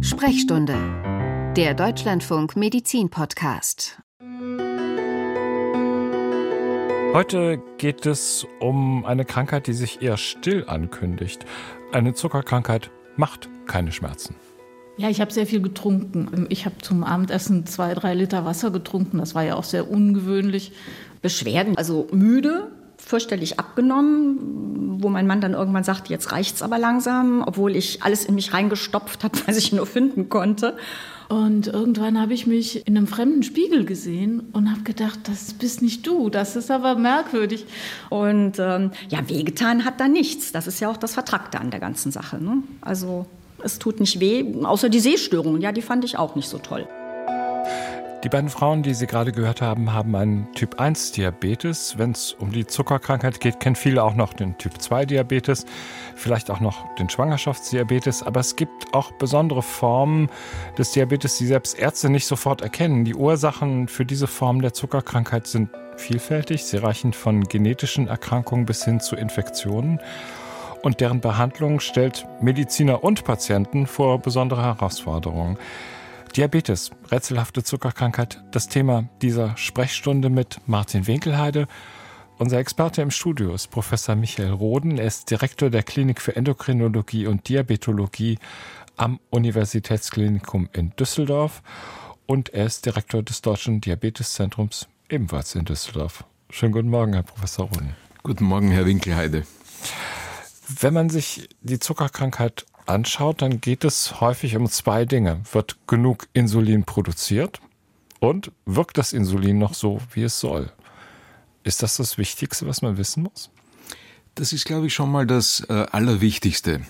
Sprechstunde, der Deutschlandfunk Medizin Podcast. Heute geht es um eine Krankheit, die sich eher still ankündigt. Eine Zuckerkrankheit macht keine Schmerzen. Ja, ich habe sehr viel getrunken. Ich habe zum Abendessen zwei, drei Liter Wasser getrunken. Das war ja auch sehr ungewöhnlich. Beschwerden, also müde, fürchterlich abgenommen, wo mein Mann dann irgendwann sagt, jetzt reicht's aber langsam, obwohl ich alles in mich reingestopft habe, was ich nur finden konnte. Und irgendwann habe ich mich in einem fremden Spiegel gesehen und habe gedacht, das bist nicht du, das ist aber merkwürdig. Und ähm, ja, wehgetan hat da nichts. Das ist ja auch das Vertrackte an der ganzen Sache. Ne? Also es tut nicht weh, außer die Sehstörungen. Ja, die fand ich auch nicht so toll. Die beiden Frauen, die Sie gerade gehört haben, haben einen Typ 1 Diabetes. Wenn es um die Zuckerkrankheit geht, kennen viele auch noch den Typ 2 Diabetes, vielleicht auch noch den Schwangerschaftsdiabetes. Aber es gibt auch besondere Formen des Diabetes, die selbst Ärzte nicht sofort erkennen. Die Ursachen für diese Form der Zuckerkrankheit sind vielfältig. Sie reichen von genetischen Erkrankungen bis hin zu Infektionen. Und deren Behandlung stellt Mediziner und Patienten vor besondere Herausforderungen. Diabetes, rätselhafte Zuckerkrankheit, das Thema dieser Sprechstunde mit Martin Winkelheide. Unser Experte im Studio ist Professor Michael Roden. Er ist Direktor der Klinik für Endokrinologie und Diabetologie am Universitätsklinikum in Düsseldorf und er ist Direktor des Deutschen Diabeteszentrums ebenfalls in Düsseldorf. Schönen guten Morgen, Herr Professor Roden. Guten Morgen, Herr Winkelheide. Wenn man sich die Zuckerkrankheit anschaut, dann geht es häufig um zwei Dinge. Wird genug Insulin produziert und wirkt das Insulin noch so, wie es soll? Ist das das Wichtigste, was man wissen muss? Das ist, glaube ich, schon mal das äh, Allerwichtigste.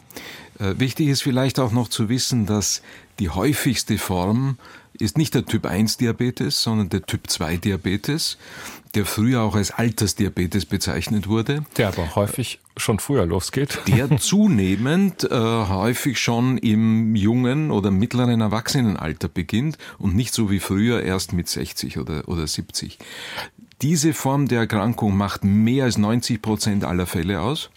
Äh, wichtig ist vielleicht auch noch zu wissen, dass die häufigste Form ist nicht der Typ 1 Diabetes, sondern der Typ 2 Diabetes, der früher auch als Altersdiabetes bezeichnet wurde. Der aber häufig schon früher losgeht. Der zunehmend äh, häufig schon im jungen oder mittleren Erwachsenenalter beginnt und nicht so wie früher erst mit 60 oder, oder 70. Diese Form der Erkrankung macht mehr als 90 Prozent aller Fälle aus.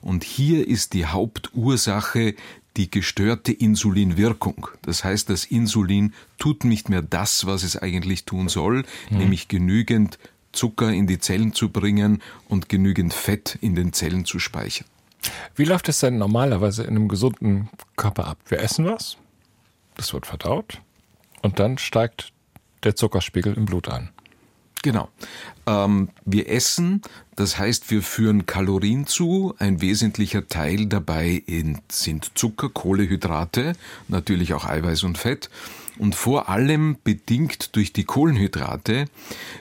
Und hier ist die Hauptursache die gestörte Insulinwirkung. Das heißt, das Insulin tut nicht mehr das, was es eigentlich tun soll, mhm. nämlich genügend Zucker in die Zellen zu bringen und genügend Fett in den Zellen zu speichern. Wie läuft es denn normalerweise in einem gesunden Körper ab? Wir essen was, das wird verdaut und dann steigt der Zuckerspiegel im Blut an. Genau. Ähm, wir essen, das heißt, wir führen Kalorien zu. Ein wesentlicher Teil dabei sind Zucker, Kohlehydrate, natürlich auch Eiweiß und Fett. Und vor allem bedingt durch die Kohlenhydrate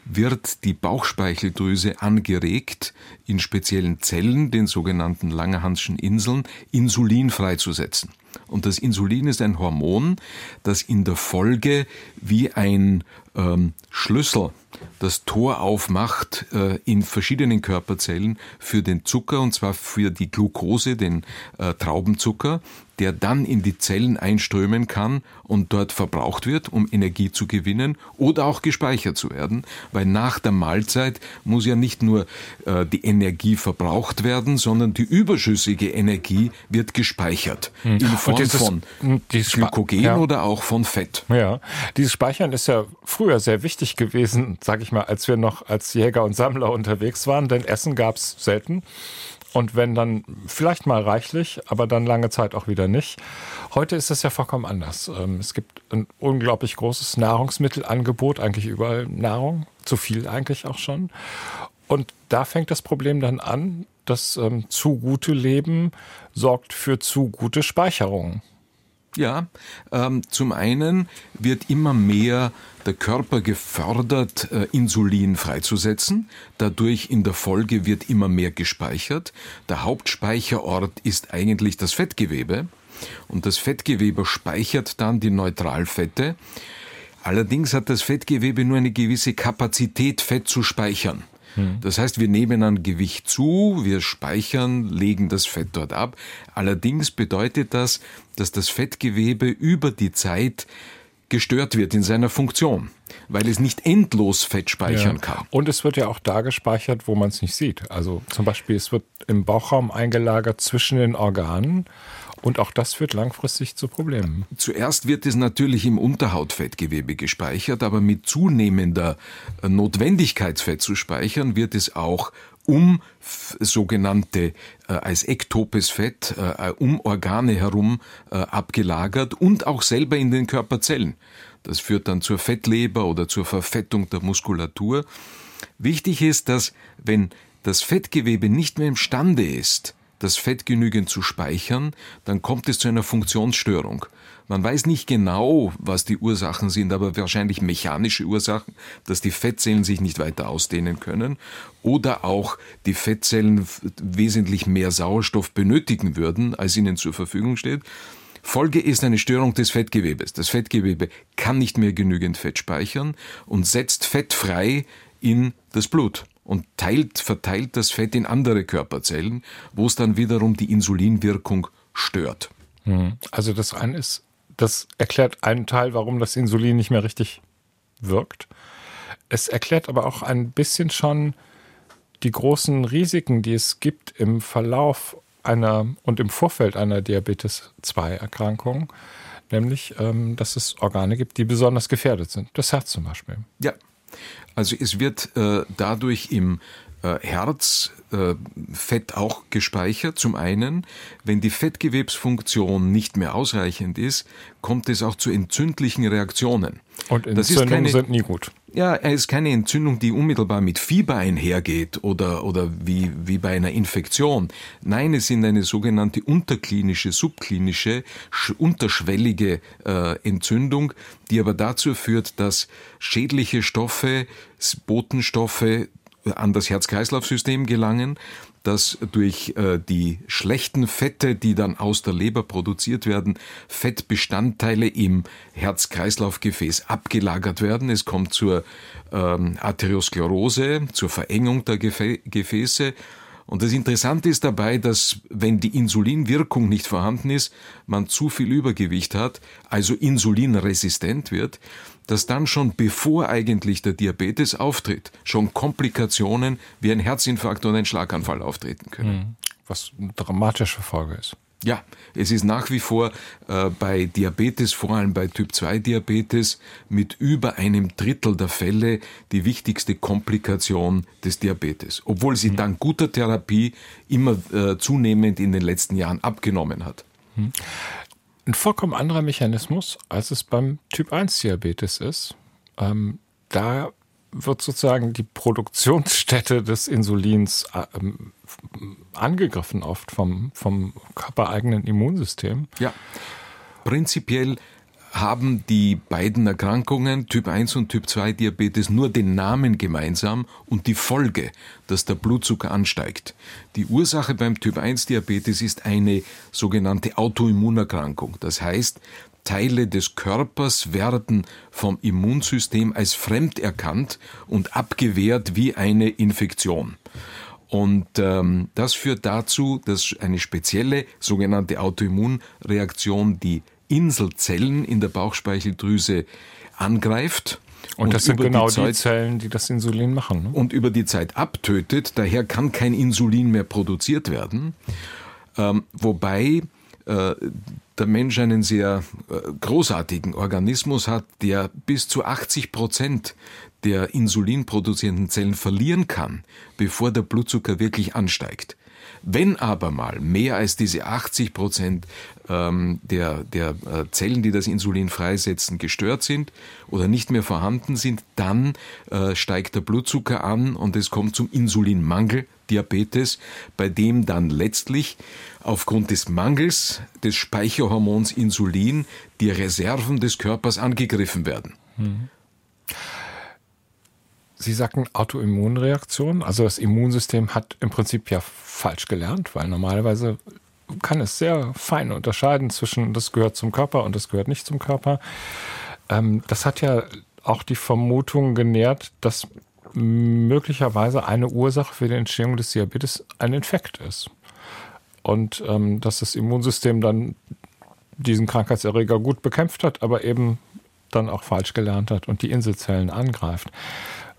wird die Bauchspeicheldrüse angeregt, in speziellen Zellen, den sogenannten Langerhanschen Inseln, Insulin freizusetzen. Und das Insulin ist ein Hormon, das in der Folge wie ein ähm, Schlüssel das Tor aufmacht äh, in verschiedenen Körperzellen für den Zucker, und zwar für die Glucose, den äh, Traubenzucker, der dann in die Zellen einströmen kann und dort verbraucht wird, um Energie zu gewinnen oder auch gespeichert zu werden, weil nach der Mahlzeit muss ja nicht nur äh, die Energie verbraucht werden, sondern die überschüssige Energie wird gespeichert hm. in Form von hm, Glykogen ja. oder auch von Fett. Ja, dieses Speichern ist ja früher sehr wichtig gewesen, sage ich mal, als wir noch als Jäger und Sammler unterwegs waren, denn Essen gab es selten. Und wenn dann vielleicht mal reichlich, aber dann lange Zeit auch wieder nicht. Heute ist es ja vollkommen anders. Ähm, es gibt ein unglaublich großes Nahrungsmittelangebot, eigentlich überall Nahrung, zu viel eigentlich auch schon. Und da fängt das Problem dann an, das ähm, zu gute Leben sorgt für zu gute Speicherung. Ja, ähm, zum einen wird immer mehr der Körper gefördert, äh, Insulin freizusetzen. Dadurch in der Folge wird immer mehr gespeichert. Der Hauptspeicherort ist eigentlich das Fettgewebe. Und das Fettgewebe speichert dann die Neutralfette. Allerdings hat das Fettgewebe nur eine gewisse Kapazität, Fett zu speichern. Hm. Das heißt, wir nehmen an Gewicht zu, wir speichern, legen das Fett dort ab. Allerdings bedeutet das, dass das Fettgewebe über die Zeit gestört wird in seiner Funktion, weil es nicht endlos Fett speichern ja. kann. Und es wird ja auch da gespeichert, wo man es nicht sieht. Also zum Beispiel, es wird im Bauchraum eingelagert zwischen den Organen Und auch das führt langfristig zu Problemen. Zuerst wird es natürlich im Unterhautfettgewebe gespeichert, aber mit zunehmender äh, Notwendigkeit, Fett zu speichern, wird es auch um sogenannte äh, als ektopes Fett äh, um Organe herum äh, abgelagert und auch selber in den Körperzellen. Das führt dann zur Fettleber oder zur Verfettung der Muskulatur. Wichtig ist, dass wenn das Fettgewebe nicht mehr imstande ist, das Fett genügend zu speichern, dann kommt es zu einer Funktionsstörung. Man weiß nicht genau, was die Ursachen sind, aber wahrscheinlich mechanische Ursachen, dass die Fettzellen sich nicht weiter ausdehnen können oder auch die Fettzellen wesentlich mehr Sauerstoff benötigen würden, als ihnen zur Verfügung steht. Folge ist eine Störung des Fettgewebes. Das Fettgewebe kann nicht mehr genügend Fett speichern und setzt Fett frei in das Blut und teilt, verteilt das Fett in andere Körperzellen, wo es dann wiederum die Insulinwirkung stört. Hm. Also das eine ist, das erklärt einen Teil, warum das Insulin nicht mehr richtig wirkt. Es erklärt aber auch ein bisschen schon die großen Risiken, die es gibt im Verlauf einer und im Vorfeld einer Diabetes 2 Erkrankung, nämlich ähm, dass es Organe gibt, die besonders gefährdet sind. Das Herz zum Beispiel. Ja, also es wird äh, dadurch im äh, Herz äh, Fett auch gespeichert. Zum einen, wenn die Fettgewebsfunktion nicht mehr ausreichend ist, kommt es auch zu entzündlichen Reaktionen. Und Entzündungen keine, sind nie gut. Ja, es ist keine Entzündung, die unmittelbar mit Fieber einhergeht oder, oder wie, wie bei einer Infektion. Nein, es sind eine sogenannte unterklinische, subklinische, unterschwellige äh, Entzündung, die aber dazu führt, dass schädliche Stoffe, Botenstoffe an das Herz-Kreislauf-System gelangen, dass durch äh, die schlechten Fette, die dann aus der Leber produziert werden, Fettbestandteile im Herz-Kreislauf-Gefäß abgelagert werden. Es kommt zur ähm, Arteriosklerose, zur Verengung der Gefä Gefäße. Und das Interessante ist dabei, dass wenn die Insulinwirkung nicht vorhanden ist, man zu viel Übergewicht hat, also insulinresistent wird, dass dann schon bevor eigentlich der Diabetes auftritt, schon Komplikationen wie ein Herzinfarkt oder ein Schlaganfall auftreten können. Mhm. Was eine dramatische Folge ist. Ja, es ist nach wie vor äh, bei Diabetes, vor allem bei Typ 2 Diabetes, mit über einem Drittel der Fälle die wichtigste Komplikation des Diabetes, obwohl sie mhm. dank guter Therapie immer äh, zunehmend in den letzten Jahren abgenommen hat. Mhm ein vollkommen anderer Mechanismus, als es beim Typ 1 Diabetes ist. Ähm, da wird sozusagen die Produktionsstätte des Insulins äh, ähm, angegriffen oft vom, vom körpereigenen Immunsystem. Ja. Prinzipiell haben die beiden Erkrankungen, Typ 1 und Typ 2 Diabetes, nur den Namen gemeinsam und die Folge, dass der Blutzucker ansteigt. Die Ursache beim Typ 1 Diabetes ist eine sogenannte Autoimmunerkrankung. Das heißt, Teile des Körpers werden vom Immunsystem als fremd erkannt und abgewehrt wie eine Infektion. Und ähm, das führt dazu, dass eine spezielle sogenannte Autoimmunreaktion die Inselzellen in der Bauchspeicheldrüse angreift. Und, und das sind genau die, Zeit, die, Zellen, die das Insulin machen. Ne? Und über die Zeit abtötet. Daher kann kein Insulin mehr produziert werden. Ähm, wobei äh, der Mensch einen sehr äh, großartigen Organismus hat, der bis zu 80 Prozent der insulinproduzierenden Zellen verlieren kann, bevor der Blutzucker wirklich ansteigt. Wenn aber mal mehr als diese 80 Prozent ähm, der, der äh, Zellen, die das Insulin freisetzen, gestört sind oder nicht mehr vorhanden sind, dann äh, steigt der Blutzucker an und es kommt zum Insulinmangel, Diabetes, bei dem dann letztlich aufgrund des Mangels des Speicherhormons Insulin die Reserven des Körpers angegriffen werden. Mhm. Sie sagten Autoimmunreaktion. Also das Immunsystem hat im Prinzip ja falsch gelernt, weil normalerweise kann es sehr fein unterscheiden zwischen das gehört zum Körper und das gehört nicht zum Körper. Ähm, das hat ja auch die Vermutung genährt, dass möglicherweise eine Ursache für die Entstehung des Diabetes ein Infekt ist. Und ähm, dass das Immunsystem dann diesen Krankheitserreger gut bekämpft hat, aber eben dann auch falsch gelernt hat und die Inselzellen angreift.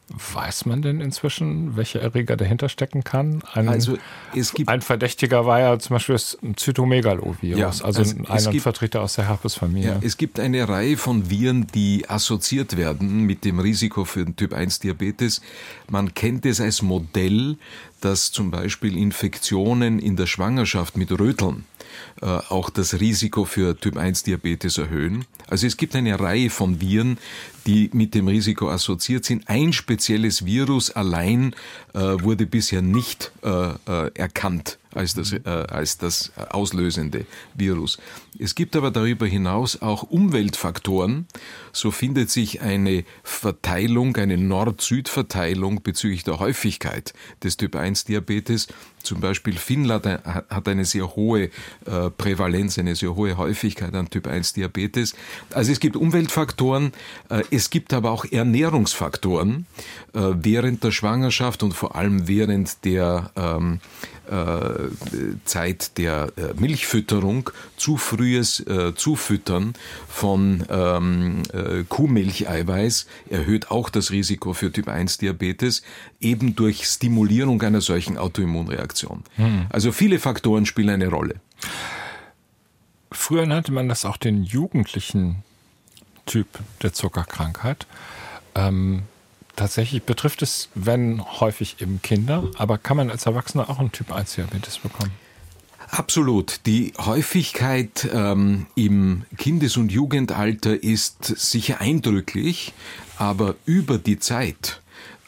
Weiß man denn inzwischen, welche Erreger dahinter stecken kann? Ein, also es gibt ein Verdächtiger war ja zum Beispiel das Zytomegalovirus, ja, also, also ein gibt, Vertreter aus der Herpesfamilie. Ja, es gibt eine Reihe von Viren, die assoziiert werden mit dem Risiko für den Typ 1 Diabetes. Man kennt es als Modell, dass zum Beispiel Infektionen in der Schwangerschaft mit Röteln äh, auch das Risiko für Typ 1 Diabetes erhöhen. Also es gibt eine Reihe von Viren, die mit dem Risiko assoziiert sind. Ein spezielles Virus allein wurde bisher nicht äh, äh, erkannt als das, äh, als das auslösende Virus. Es gibt aber darüber hinaus auch Umweltfaktoren. So findet sich eine Verteilung, eine Nord-Süd-Verteilung bezüglich der Häufigkeit des Typ 1 Diabetes. Zum Beispiel Finnland hat eine sehr hohe äh, Prävalenz, eine sehr hohe Häufigkeit an Typ 1 Diabetes. Also es gibt Umweltfaktoren, äh, es gibt aber auch Ernährungsfaktoren äh, während der Schwangerschaft und vor allem während der ähm, äh, Zeit der äh, Milchfütterung zu frühes äh, Zufüttern von ähm, äh, Kuhmilcheiweiß erhöht auch das Risiko für Typ 1 Diabetes, eben durch Stimulierung einer solchen Autoimmunreaktion. Hm. Also viele Faktoren spielen eine Rolle. Früher nannte man das auch den jugendlichen Typ der Zuckerkrankheit. Ähm, tatsächlich betrifft es, wenn häufig eben Kinder, aber kann man als Erwachsener auch einen Typ 1 Diabetes bekommen? Absolut. Die Häufigkeit ähm, im Kindes- und Jugendalter ist sicher eindrücklich, aber über die Zeit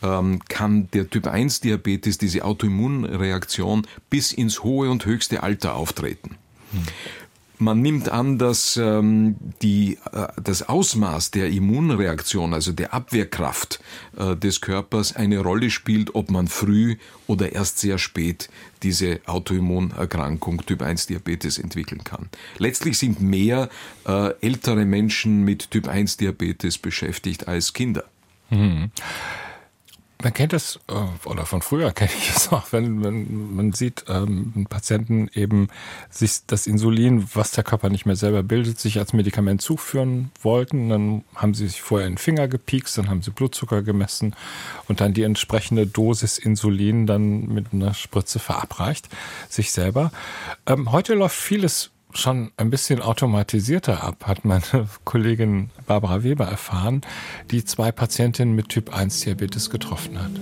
ähm, kann der Typ 1 Diabetes, diese Autoimmunreaktion, bis ins hohe und höchste Alter auftreten. Hm. Man nimmt an, dass ähm, die, äh, das Ausmaß der Immunreaktion, also der Abwehrkraft äh, des Körpers, eine Rolle spielt, ob man früh oder erst sehr spät diese Autoimmunerkrankung Typ 1 Diabetes entwickeln kann. Letztlich sind mehr äh, ältere Menschen mit Typ 1 Diabetes beschäftigt als Kinder. Mhm. Man kennt das, äh, oder von früher kenne ich es auch, wenn, wenn man sieht, ähm, Patienten eben sich das Insulin, was der Körper nicht mehr selber bildet, sich als Medikament zuführen wollten. Dann haben sie sich vorher in den Finger gepiekst, dann haben sie Blutzucker gemessen und dann die entsprechende Dosis Insulin dann mit einer Spritze verabreicht, sich selber. Ähm, heute läuft vieles schon ein bisschen automatisierter ab, hat meine Kollegin Barbara Weber erfahren, die zwei Patientinnen mit Typ 1 Diabetes getroffen hat.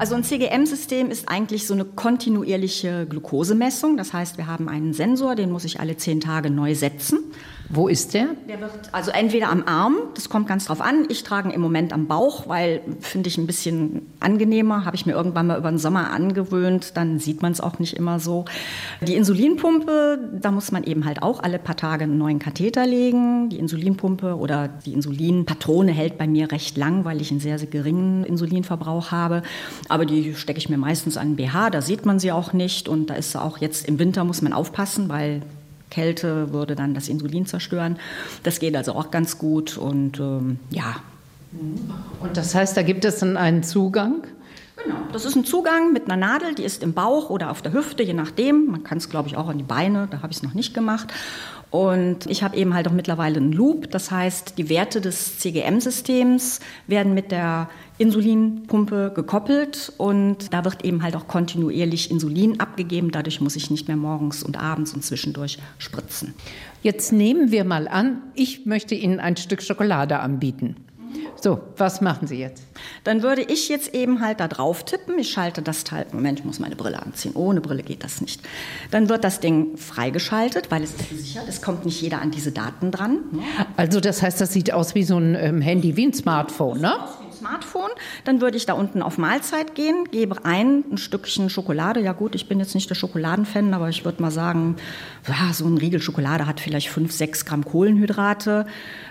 Also ein CGM-System ist eigentlich so eine kontinuierliche Glukosemessung. Das heißt, wir haben einen Sensor, den muss ich alle zehn Tage neu setzen. Wo ist der? Der wird also entweder am Arm, das kommt ganz drauf an. Ich trage ihn im Moment am Bauch, weil finde ich ein bisschen angenehmer, habe ich mir irgendwann mal über den Sommer angewöhnt, dann sieht man es auch nicht immer so. Die Insulinpumpe, da muss man eben halt auch alle paar Tage einen neuen Katheter legen. Die Insulinpumpe oder die Insulinpatrone hält bei mir recht lang, weil ich einen sehr, sehr geringen Insulinverbrauch habe. Aber die stecke ich mir meistens an den BH, da sieht man sie auch nicht und da ist auch jetzt im Winter muss man aufpassen, weil Kälte würde dann das Insulin zerstören. Das geht also auch ganz gut und ähm, ja. Und das heißt, da gibt es dann einen Zugang? Genau, das ist ein Zugang mit einer Nadel, die ist im Bauch oder auf der Hüfte, je nachdem. Man kann es, glaube ich, auch an die Beine, da habe ich es noch nicht gemacht. Und ich habe eben halt auch mittlerweile einen Loop, das heißt, die Werte des CGM-Systems werden mit der Insulinpumpe gekoppelt und da wird eben halt auch kontinuierlich Insulin abgegeben. Dadurch muss ich nicht mehr morgens und abends und zwischendurch spritzen. Jetzt nehmen wir mal an, ich möchte Ihnen ein Stück Schokolade anbieten. So, was machen Sie jetzt? Dann würde ich jetzt eben halt da drauf tippen. Ich schalte das Teil. Moment, ich muss meine Brille anziehen. Ohne Brille geht das nicht. Dann wird das Ding freigeschaltet, weil es ist gesichert. Es kommt nicht jeder an diese Daten dran. Also, das heißt, das sieht aus wie so ein ähm, Handy, wie ein Smartphone, ne? Smartphone. Dann würde ich da unten auf Mahlzeit gehen, gebe ein, ein Stückchen Schokolade. Ja gut, ich bin jetzt nicht der Schokoladenfan, aber ich würde mal sagen, so ein Riegel Schokolade hat vielleicht 5, 6 Gramm Kohlenhydrate.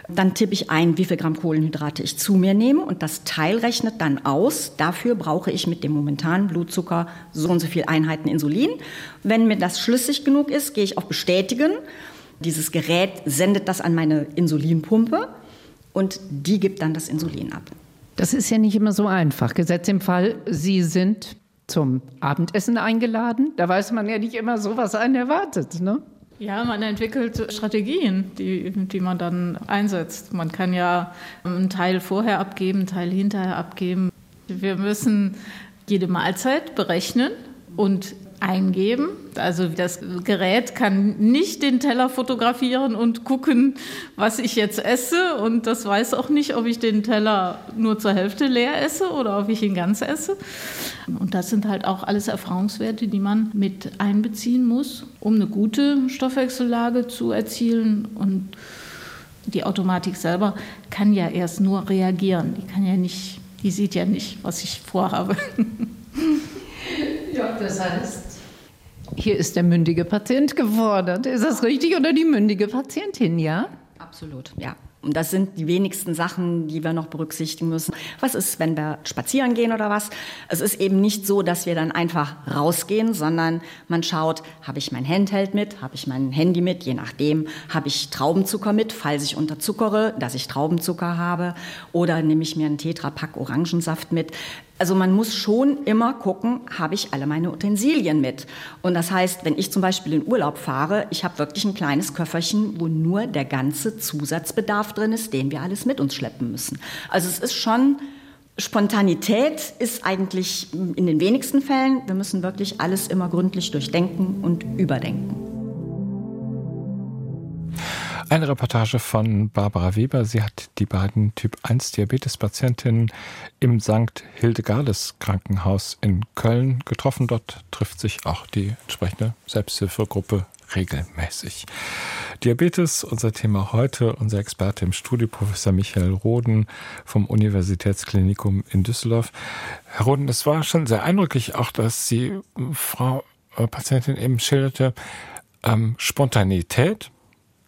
Dann tippe ich ein, wie viel Gramm Kohlenhydrate ich zu mir nehme und das Teil rechnet dann aus. Dafür brauche ich mit dem momentanen Blutzucker so und so viele Einheiten Insulin. Wenn mir das schlüssig genug ist, gehe ich auf Bestätigen. Dieses Gerät sendet das an meine Insulinpumpe und die gibt dann das Insulin ab. Das ist ja nicht immer so einfach. Gesetzt im Fall, Sie sind zum Abendessen eingeladen. Da weiß man ja nicht immer so, was einen erwartet. Ne? Ja, man entwickelt Strategien, die, die man dann einsetzt. Man kann ja einen Teil vorher abgeben, einen Teil hinterher abgeben. Wir müssen jede Mahlzeit berechnen und eingeben. Also das Gerät kann nicht den Teller fotografieren und gucken, was ich jetzt esse. Und das weiß auch nicht, ob ich den Teller nur zur Hälfte leer esse oder ob ich ihn ganz esse. Und das sind halt auch alles Erfahrungswerte, die man mit einbeziehen muss, um eine gute Stoffwechsellage zu erzielen. Und die Automatik selber kann ja erst nur reagieren. Die kann ja nicht, die sieht ja nicht, was ich vorhabe. Ja, das heißt, hier ist der mündige Patient gefordert. Ist das richtig oder die mündige Patientin, ja? Absolut, ja. Und das sind die wenigsten Sachen, die wir noch berücksichtigen müssen. Was ist, wenn wir spazieren gehen oder was? Es ist eben nicht so, dass wir dann einfach rausgehen, sondern man schaut, habe ich mein Handheld mit, habe ich mein Handy mit, je nachdem, habe ich Traubenzucker mit, falls ich unterzuckere, dass ich Traubenzucker habe, oder nehme ich mir einen Tetrapack Orangensaft mit. Also man muss schon immer gucken, habe ich alle meine Utensilien mit. Und das heißt, wenn ich zum Beispiel in Urlaub fahre, ich habe wirklich ein kleines Köfferchen, wo nur der ganze Zusatzbedarf drin ist, den wir alles mit uns schleppen müssen. Also es ist schon, Spontanität ist eigentlich in den wenigsten Fällen. Wir müssen wirklich alles immer gründlich durchdenken und überdenken. Eine Reportage von Barbara Weber. Sie hat die beiden Typ 1 Diabetes-Patientinnen im St. Hildegardes Krankenhaus in Köln getroffen. Dort trifft sich auch die entsprechende Selbsthilfegruppe regelmäßig. Diabetes, unser Thema heute. Unser Experte im Studio, Professor Michael Roden vom Universitätsklinikum in Düsseldorf. Herr Roden, es war schon sehr eindrücklich, auch dass Sie, Frau äh, Patientin eben schilderte, ähm, Spontanität,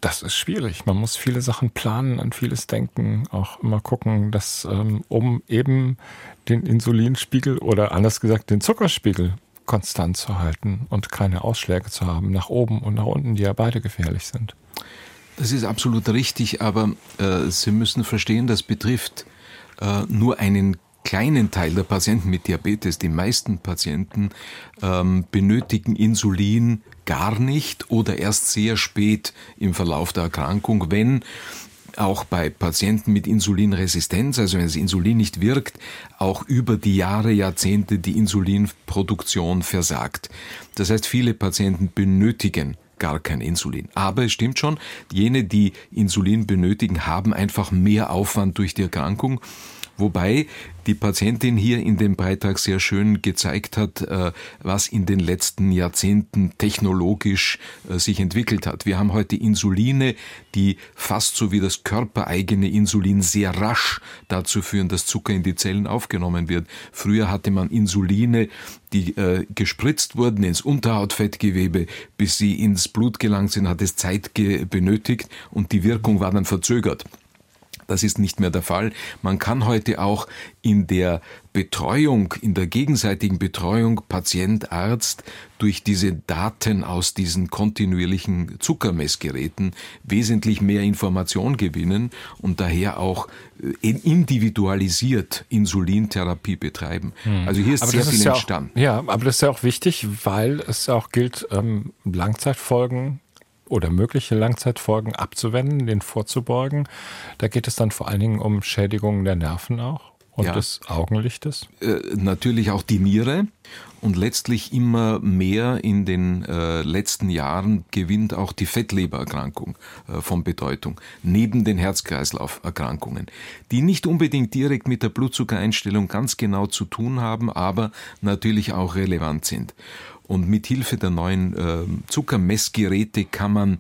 das ist schwierig. Man muss viele Sachen planen, an vieles denken, auch immer gucken, dass ähm, um eben den Insulinspiegel oder anders gesagt den Zuckerspiegel konstant zu halten und keine Ausschläge zu haben nach oben und nach unten, die ja beide gefährlich sind. Das ist absolut richtig, aber äh, Sie müssen verstehen, das betrifft äh, nur einen kleinen Teil der Patienten mit Diabetes. Die meisten Patienten ähm, benötigen Insulin gar nicht oder erst sehr spät im Verlauf der Erkrankung, wenn auch bei Patienten mit Insulinresistenz, also wenn das Insulin nicht wirkt, auch über die Jahre, Jahrzehnte die Insulinproduktion versagt. Das heißt, viele Patienten benötigen gar kein Insulin. Aber es stimmt schon, jene, die Insulin benötigen, haben einfach mehr Aufwand durch die Erkrankung Wobei die Patientin hier in dem Beitrag sehr schön gezeigt hat, äh, was in den letzten Jahrzehnten technologisch äh, sich entwickelt hat. Wir haben heute Insuline, die fast so wie das körpereigene Insulin sehr rasch dazu führen, dass Zucker in die Zellen aufgenommen wird. Früher hatte man Insuline, die äh, gespritzt wurden ins Unterhautfettgewebe, bis sie ins Blut gelangt sind, hat es Zeit benötigt und die Wirkung war dann verzögert. Das ist nicht mehr der Fall. Man kann heute auch in der Betreuung, in der gegenseitigen Betreuung Patient, Arzt durch diese Daten aus diesen kontinuierlichen Zuckermessgeräten wesentlich mehr Information gewinnen und daher auch äh, individualisiert Insulintherapie betreiben. Hm. Also hier ist aber sehr viel ist ja entstanden. Auch, ja, aber das ist ja auch wichtig, weil es auch gilt, ähm, Langzeitfolgen oder mögliche Langzeitfolgen abzuwenden, den vorzubeugen. Da geht es dann vor allen Dingen um Schädigungen der Nerven auch und ja. des Augenlichtes. Äh, natürlich auch die Niere und letztlich immer mehr in den äh, letzten Jahren gewinnt auch die Fettlebererkrankung äh, von Bedeutung, neben den Herz-Kreislauf-Erkrankungen, die nicht unbedingt direkt mit der Blutzuckereinstellung ganz genau zu tun haben, aber natürlich auch relevant sind. Und mit Hilfe der neuen äh, Zuckermessgeräte kann man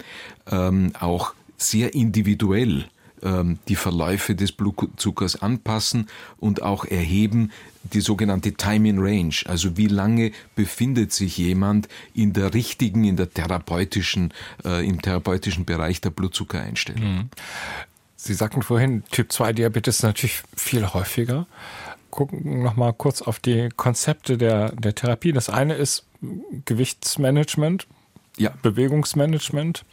ähm, auch sehr individuell ähm, die Verläufe des Blutzuckers anpassen und auch erheben die sogenannte Time in Range, also wie lange befindet sich jemand in der richtigen, in der therapeutischen, äh, im therapeutischen Bereich der Blutzuckereinstellung. Mhm. Sie sagten vorhin, Typ 2 Diabetes ist natürlich viel häufiger. Gucken noch mal kurz auf die Konzepte der, der Therapie. Das eine ist Gewichtsmanagement, ja. Bewegungsmanagement.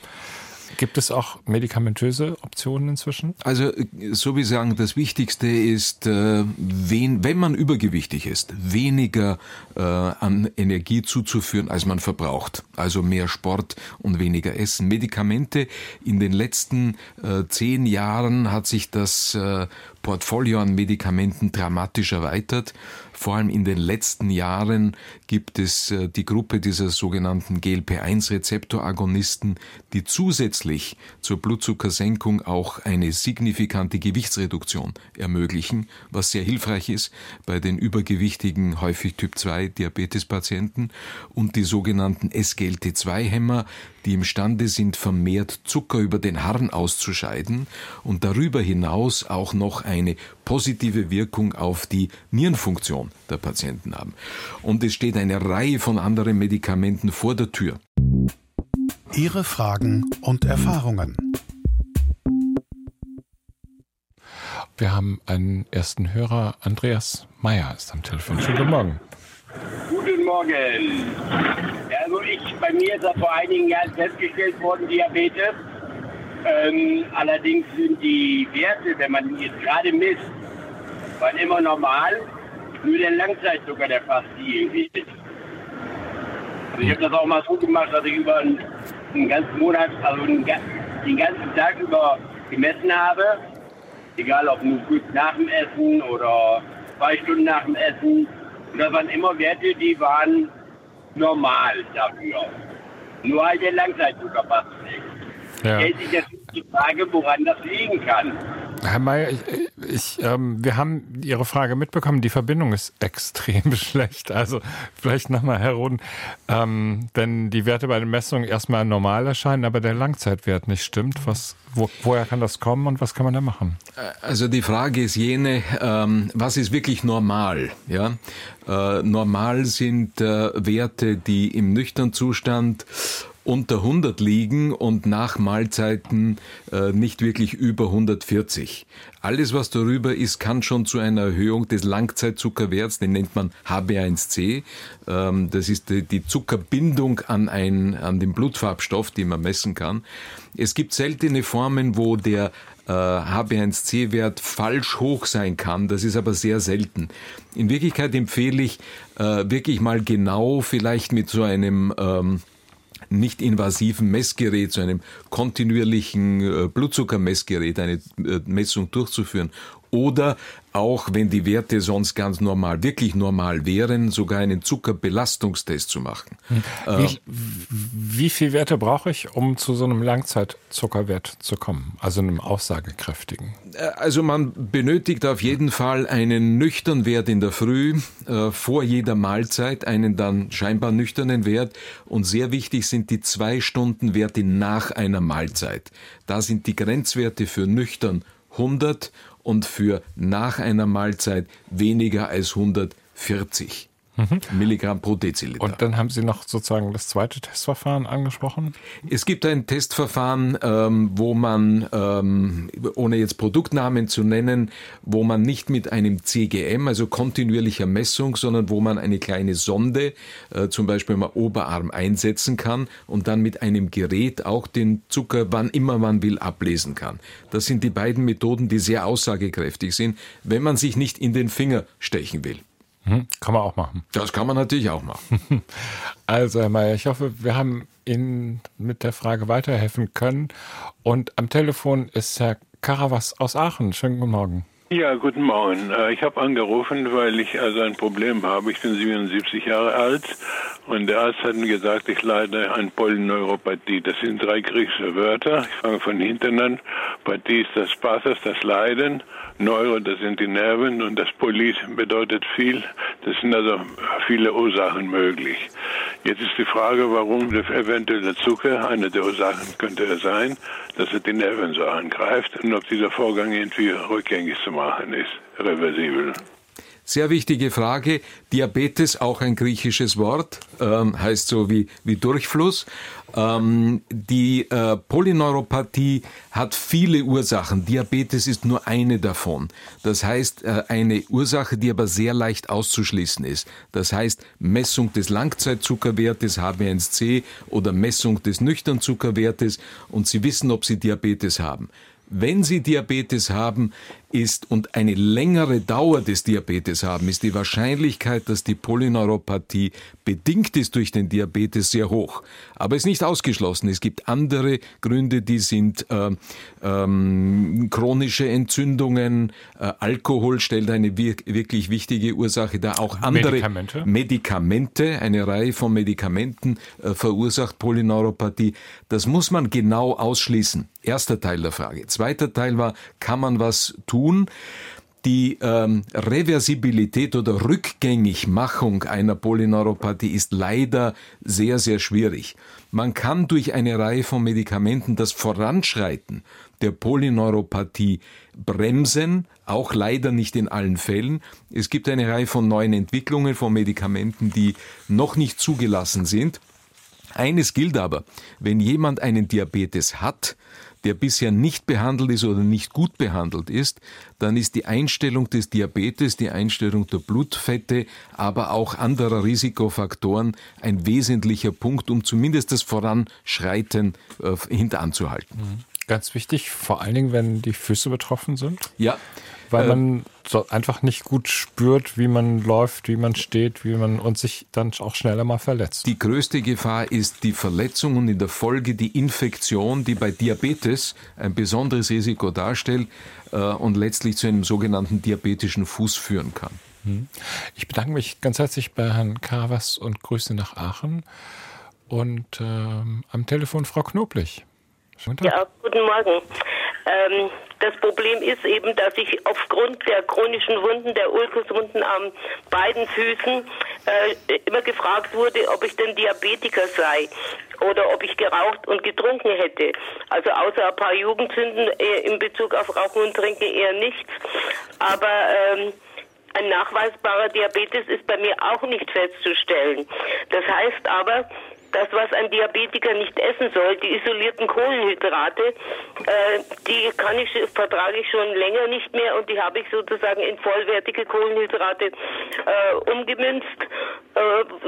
Gibt es auch medikamentöse Optionen inzwischen? Also, so wie sagen, das Wichtigste ist, äh, wen, wenn man übergewichtig ist, weniger äh, an Energie zuzuführen, als man verbraucht. Also mehr Sport und weniger Essen. Medikamente in den letzten äh, zehn Jahren hat sich das äh, Portfolio an Medikamenten dramatisch erweitert. Vor allem in den letzten Jahren gibt es äh, die Gruppe dieser sogenannten GLP-1-Rezeptoragonisten, die zusätzlich zur Blutzuckersenkung auch eine signifikante Gewichtsreduktion ermöglichen, was sehr hilfreich ist bei den übergewichtigen, häufig Typ-2-Diabetespatienten und die sogenannten SGLT2-Hämmer, die imstande sind, vermehrt Zucker über den Harn auszuscheiden und darüber hinaus auch noch eine positive Wirkung auf die Nierenfunktion der Patienten haben. Und es steht eine Reihe von anderen Medikamenten vor der Tür. Ihre Fragen und Erfahrungen. Wir haben einen ersten Hörer. Andreas Meyer ist am Telefon. Schönen guten Morgen. Guten Morgen. Also ich, bei mir ist das vor einigen Jahren festgestellt worden, Diabetes. Ähm, allerdings sind die Werte, wenn man jetzt gerade misst, waren immer normal. Nur der Langzeitzucker, der fast die ist. Also ich habe das auch mal so gemacht, dass ich über einen, einen ganzen Monat, also einen, den ganzen Tag über gemessen habe. Egal ob nur kurz nach dem Essen oder zwei Stunden nach dem Essen. Und das waren immer Werte, die waren normal dafür. Nur halt der Langzeitzucker passt nicht. Ja. Stellt sich jetzt die Frage, woran das liegen kann. Herr Mayer, ich, ich, ähm, wir haben Ihre Frage mitbekommen. Die Verbindung ist extrem schlecht. Also vielleicht nochmal, Herr Roden, ähm, wenn die Werte bei den Messungen erstmal normal erscheinen, aber der Langzeitwert nicht stimmt, was, wo, woher kann das kommen und was kann man da machen? Also die Frage ist jene, ähm, was ist wirklich normal? Ja, äh, normal sind äh, Werte, die im nüchternen Zustand unter 100 liegen und nach Mahlzeiten äh, nicht wirklich über 140. Alles, was darüber ist, kann schon zu einer Erhöhung des Langzeitzuckerwerts, den nennt man HB1C. Ähm, das ist die, die Zuckerbindung an, ein, an den Blutfarbstoff, den man messen kann. Es gibt seltene Formen, wo der äh, HB1C-Wert falsch hoch sein kann. Das ist aber sehr selten. In Wirklichkeit empfehle ich äh, wirklich mal genau vielleicht mit so einem ähm, nicht invasiven Messgerät, zu einem kontinuierlichen äh, Blutzuckermessgerät eine äh, Messung durchzuführen. Oder auch wenn die Werte sonst ganz normal, wirklich normal wären, sogar einen Zuckerbelastungstest zu machen. Wie, äh, wie viel Werte brauche ich, um zu so einem Langzeitzuckerwert zu kommen, also einem aussagekräftigen? Äh, also man benötigt auf jeden Fall einen nüchternen Wert in der Früh, äh, vor jeder Mahlzeit, einen dann scheinbar nüchternen Wert und sehr wichtig sind die zwei Stunden Werte nach einer Mahlzeit. Da sind die Grenzwerte für nüchtern 100 und für nach einer Mahlzeit weniger als 140 mhm. Milligramm pro Deziliter. Und dann haben Sie noch sozusagen das zweite Testverfahren angesprochen? Es gibt ein Testverfahren, ähm, wo man, ähm, ohne jetzt Produktnamen zu nennen, wo man nicht mit einem CGM, also kontinuierlicher Messung, sondern wo man eine kleine Sonde, äh, zum Beispiel im Oberarm einsetzen kann und dann mit einem Gerät auch den Zucker, wann immer man will, ablesen kann. Das sind die beiden Methoden, die sehr aussagekräftig sind, wenn man sich nicht in den Finger stechen will. Hm, kann man auch machen. Das kann man natürlich auch machen. Also, Herr Mayer, ich hoffe, wir haben Ihnen mit der Frage weiterhelfen können. Und am Telefon ist Herr Karawas aus Aachen. Schönen guten Morgen. Ja, guten Morgen. Äh, ich habe angerufen, weil ich also ein Problem habe. Ich bin 77 Jahre alt und der Arzt hat mir gesagt, ich leide an Polyneuropathie. Das sind drei griechische Wörter. Ich fange von hinten an. Pathie ist das Pathos, das Leiden. Neuro, das sind die Nerven und das Polis bedeutet viel. Das sind also viele Ursachen möglich. Jetzt ist die Frage, warum der Zucker eine der Ursachen könnte sein, dass er die Nerven so angreift und ob dieser Vorgang irgendwie rückgängig zu ist, reversibel. Sehr wichtige Frage. Diabetes, auch ein griechisches Wort, ähm, heißt so wie, wie Durchfluss. Ähm, die äh, Polyneuropathie hat viele Ursachen. Diabetes ist nur eine davon. Das heißt, äh, eine Ursache, die aber sehr leicht auszuschließen ist. Das heißt, Messung des Langzeitzuckerwertes HB1C oder Messung des Nüchternzuckerwertes und Sie wissen, ob Sie Diabetes haben. Wenn Sie Diabetes haben, ist und eine längere Dauer des Diabetes haben, ist die Wahrscheinlichkeit, dass die Polyneuropathie bedingt ist durch den Diabetes sehr hoch. Aber es ist nicht ausgeschlossen. Es gibt andere Gründe, die sind äh, ähm, chronische Entzündungen, äh, Alkohol stellt eine wir wirklich wichtige Ursache dar. Auch andere Medikamente, Medikamente eine Reihe von Medikamenten äh, verursacht Polyneuropathie. Das muss man genau ausschließen. Erster Teil der Frage. Zweiter Teil war, kann man was tun? Tun. Die ähm, Reversibilität oder Rückgängigmachung einer Polyneuropathie ist leider sehr, sehr schwierig. Man kann durch eine Reihe von Medikamenten das Voranschreiten der Polyneuropathie bremsen, auch leider nicht in allen Fällen. Es gibt eine Reihe von neuen Entwicklungen von Medikamenten, die noch nicht zugelassen sind. Eines gilt aber, wenn jemand einen Diabetes hat, der bisher nicht behandelt ist oder nicht gut behandelt ist, dann ist die Einstellung des Diabetes, die Einstellung der Blutfette, aber auch anderer Risikofaktoren ein wesentlicher Punkt, um zumindest das Voranschreiten äh, hintanzuhalten. Mhm. Ganz wichtig, vor allen Dingen, wenn die Füße betroffen sind. Ja. Weil äh, man so einfach nicht gut spürt, wie man läuft, wie man steht, wie man und sich dann auch schneller mal verletzt. Die größte Gefahr ist die Verletzung und in der Folge die Infektion, die bei Diabetes ein besonderes Risiko darstellt äh, und letztlich zu einem sogenannten diabetischen Fuß führen kann. Mhm. Ich bedanke mich ganz herzlich bei Herrn Kavas und Grüße nach Aachen und ähm, am Telefon Frau Knoblich. Ja, guten Morgen. Ähm, das Problem ist eben, dass ich aufgrund der chronischen Wunden, der Ulkuswunden an beiden Füßen, äh, immer gefragt wurde, ob ich denn Diabetiker sei oder ob ich geraucht und getrunken hätte. Also außer ein paar Jugendsünden in Bezug auf Rauchen und Trinken eher nichts. Aber ähm, ein nachweisbarer Diabetes ist bei mir auch nicht festzustellen. Das heißt aber, das, was ein Diabetiker nicht essen soll, die isolierten Kohlenhydrate, äh, die kann ich, vertrage ich schon länger nicht mehr und die habe ich sozusagen in vollwertige Kohlenhydrate äh, umgemünzt, äh,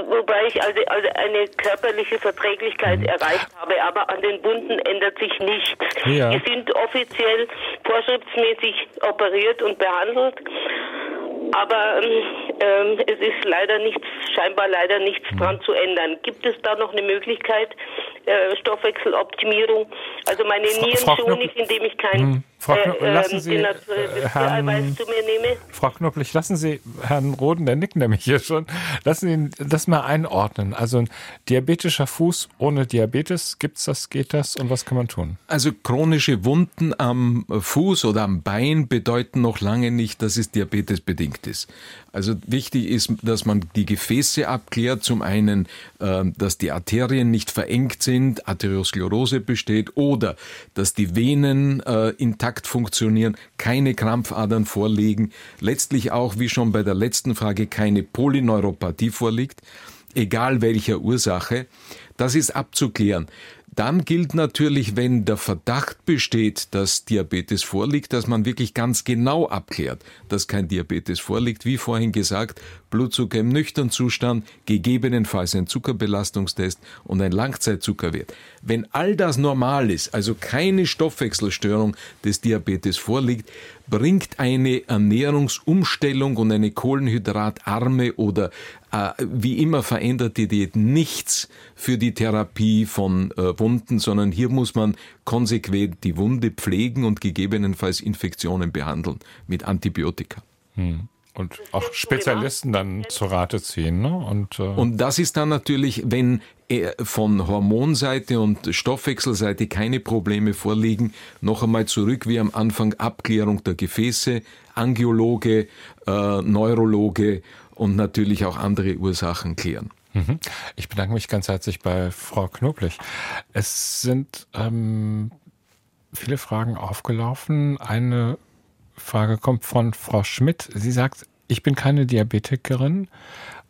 wobei ich also, also, eine körperliche Verträglichkeit mhm. erreicht habe, aber an den Wunden ändert sich nichts. Ja. Die sind offiziell vorschriftsmäßig operiert und behandelt. Aber ähm, es ist leider nichts, scheinbar leider nichts hm. dran zu ändern. Gibt es da noch eine Möglichkeit, äh, Stoffwechseloptimierung? Also meine Nieren schone ich, indem ich kein hm. Frau äh, lassen Sie, äh, Herrn, mir nehme. Frau Knopflich, lassen Sie Herrn Roden, der nickt nämlich hier schon, lassen Sie ihn das mal einordnen. Also ein diabetischer Fuß ohne Diabetes, gibt's das, geht das und was kann man tun? Also chronische Wunden am Fuß oder am Bein bedeuten noch lange nicht, dass es diabetesbedingt ist. Also wichtig ist, dass man die Gefäße abklärt. Zum einen, äh, dass die Arterien nicht verengt sind, Arteriosklerose besteht oder dass die Venen äh, intakt funktionieren, keine Krampfadern vorliegen, letztlich auch, wie schon bei der letzten Frage, keine Polyneuropathie vorliegt, egal welcher Ursache. Das ist abzuklären. Dann gilt natürlich, wenn der Verdacht besteht, dass Diabetes vorliegt, dass man wirklich ganz genau abklärt, dass kein Diabetes vorliegt. Wie vorhin gesagt, Blutzucker im nüchternen Zustand, gegebenenfalls ein Zuckerbelastungstest und ein Langzeitzuckerwert. Wenn all das normal ist, also keine Stoffwechselstörung des Diabetes vorliegt, bringt eine Ernährungsumstellung und eine kohlenhydratarme oder äh, wie immer veränderte Diät nichts für die Therapie von äh, Wunden, sondern hier muss man konsequent die Wunde pflegen und gegebenenfalls Infektionen behandeln mit Antibiotika. Hm und auch Spezialisten dann zur Rate ziehen. Ne? Und, äh und das ist dann natürlich, wenn von Hormonseite und Stoffwechselseite keine Probleme vorliegen, noch einmal zurück wie am Anfang Abklärung der Gefäße, Angiologe, äh, Neurologe und natürlich auch andere Ursachen klären. Mhm. Ich bedanke mich ganz herzlich bei Frau Knoblich. Es sind ähm, viele Fragen aufgelaufen. Eine Frage kommt von Frau Schmidt. Sie sagt, ich bin keine Diabetikerin,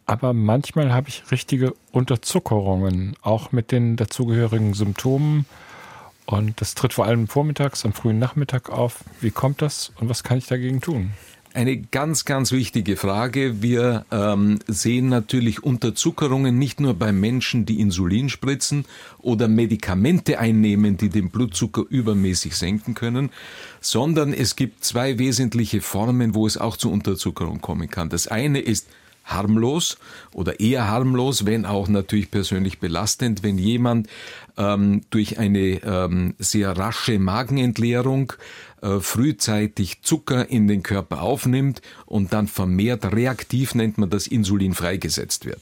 aber manchmal habe ich richtige Unterzuckerungen, auch mit den dazugehörigen Symptomen. Und das tritt vor allem vormittags, am frühen Nachmittag auf. Wie kommt das und was kann ich dagegen tun? Eine ganz, ganz wichtige Frage. Wir ähm, sehen natürlich Unterzuckerungen nicht nur bei Menschen, die Insulin spritzen oder Medikamente einnehmen, die den Blutzucker übermäßig senken können, sondern es gibt zwei wesentliche Formen, wo es auch zu Unterzuckerung kommen kann. Das eine ist harmlos oder eher harmlos, wenn auch natürlich persönlich belastend, wenn jemand ähm, durch eine ähm, sehr rasche Magenentleerung äh, frühzeitig Zucker in den Körper aufnimmt und dann vermehrt reaktiv nennt man das Insulin freigesetzt wird.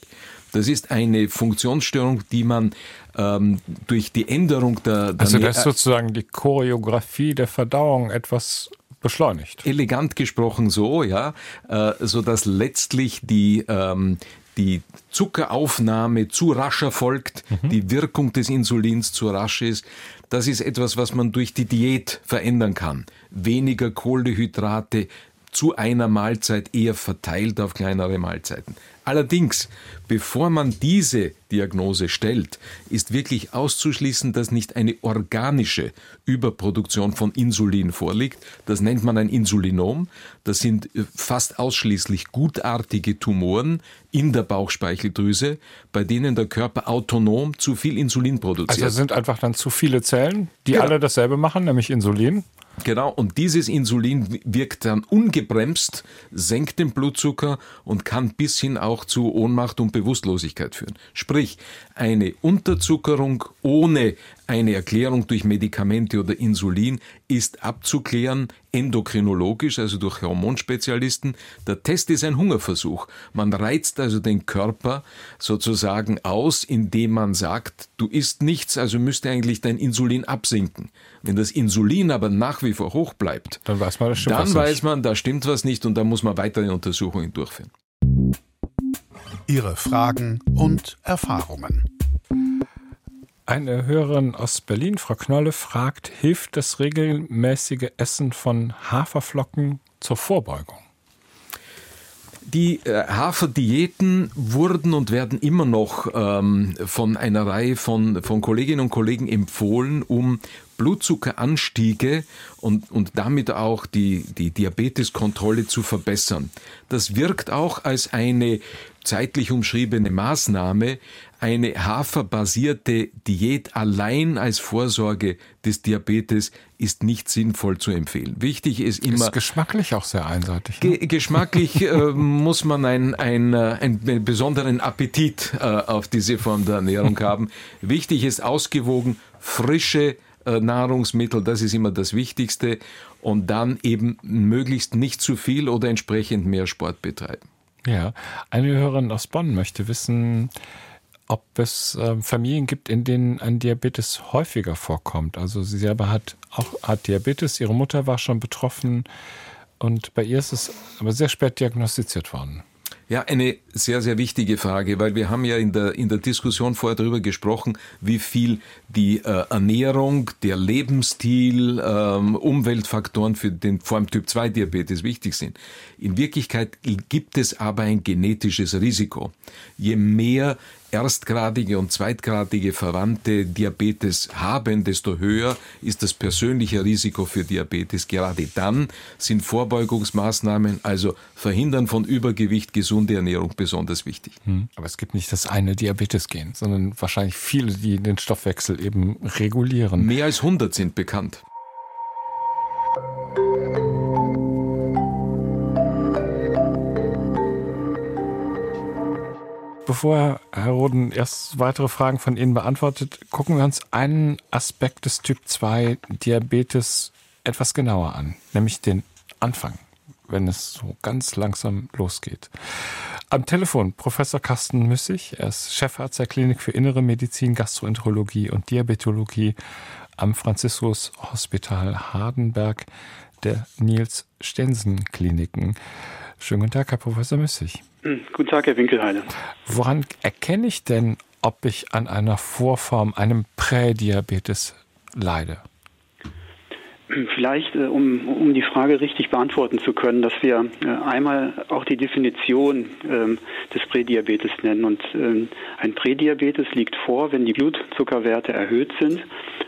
Das ist eine Funktionsstörung, die man ähm, durch die Änderung der, der also das ist sozusagen die Choreografie der Verdauung etwas beschleunigt. Elegant gesprochen so, ja, äh, so dass letztlich die ähm, die Zuckeraufnahme zu rasch erfolgt, mhm. die Wirkung des Insulins zu rasch ist. Das ist etwas, was man durch die Diät verändern kann. Weniger Kohlenhydrate zu einer Mahlzeit eher verteilt auf kleinere Mahlzeiten. Allerdings, bevor man diese Diagnose stellt, ist wirklich auszuschließen, dass nicht eine organische Überproduktion von Insulin vorliegt. Das nennt man ein Insulinom. Das sind äh, fast ausschließlich gutartige Tumoren in der Bauchspeicheldrüse, bei denen der Körper autonom zu viel Insulin produziert. Also sind einfach dann zu viele Zellen, die genau. alle dasselbe machen, nämlich Insulin. Genau, und dieses Insulin wirkt dann ungebremst, senkt den Blutzucker und kann bis hin auch zu Ohnmacht und Bewusstlosigkeit führen. Sprich, eine Unterzuckerung ohne eine Erklärung durch Medikamente oder Insulin ist abzuklären, endokrinologisch, also durch Hormonspezialisten. Der Test ist ein Hungerversuch. Man reizt also den Körper sozusagen aus, indem man sagt, du isst nichts, also müsste eigentlich dein Insulin absinken. Wenn das Insulin aber nach wie vor hoch bleibt, dann weiß man, das stimmt dann weiß man, da stimmt was nicht und da muss man weitere Untersuchungen durchführen. Ihre Fragen und Erfahrungen. Eine Hörerin aus Berlin, Frau Knolle, fragt, hilft das regelmäßige Essen von Haferflocken zur Vorbeugung? Die äh, Haferdiäten wurden und werden immer noch ähm, von einer Reihe von, von Kolleginnen und Kollegen empfohlen, um Blutzuckeranstiege und, und damit auch die, die Diabeteskontrolle zu verbessern. Das wirkt auch als eine zeitlich umschriebene Maßnahme, eine haferbasierte Diät allein als Vorsorge des Diabetes ist nicht sinnvoll zu empfehlen. Wichtig ist immer. Ist geschmacklich auch sehr einseitig. Ne? Ge geschmacklich äh, muss man ein, ein, äh, einen besonderen Appetit äh, auf diese Form der Ernährung haben. Wichtig ist ausgewogen, frische Nahrungsmittel, das ist immer das Wichtigste. Und dann eben möglichst nicht zu viel oder entsprechend mehr Sport betreiben. Ja, eine Hörerin aus Bonn möchte wissen, ob es äh, Familien gibt, in denen ein Diabetes häufiger vorkommt. Also sie selber hat auch hat Diabetes, ihre Mutter war schon betroffen und bei ihr ist es aber sehr spät diagnostiziert worden. Ja, eine sehr, sehr wichtige Frage, weil wir haben ja in der, in der Diskussion vorher darüber gesprochen, wie viel die äh, Ernährung, der Lebensstil, ähm, Umweltfaktoren für den allem Typ 2 Diabetes wichtig sind. In Wirklichkeit gibt es aber ein genetisches Risiko. Je mehr erstgradige und zweitgradige Verwandte Diabetes haben, desto höher ist das persönliche Risiko für Diabetes. Gerade dann sind Vorbeugungsmaßnahmen, also Verhindern von Übergewicht, gesunde Ernährung besonders wichtig. Hm. Aber es gibt nicht das eine Diabetesgen, sondern wahrscheinlich viele, die den Stoffwechsel eben regulieren. Mehr als 100 sind bekannt. Bevor Herr Roden erst weitere Fragen von Ihnen beantwortet, gucken wir uns einen Aspekt des Typ 2 Diabetes etwas genauer an, nämlich den Anfang, wenn es so ganz langsam losgeht. Am Telefon Professor Carsten Müssig, er ist Chefarzt der Klinik für Innere Medizin, Gastroenterologie und Diabetologie am Franziskus Hospital Hardenberg der Niels Stensen Kliniken. Schönen guten Tag, Herr Professor Müssig. Hm, guten Tag, Herr Winkelheide. Woran erkenne ich denn, ob ich an einer Vorform, einem Prädiabetes leide? Vielleicht, äh, um, um die Frage richtig beantworten zu können, dass wir äh, einmal auch die Definition ähm, des Prädiabetes nennen. Und ähm, ein Prädiabetes liegt vor, wenn die Blutzuckerwerte erhöht sind,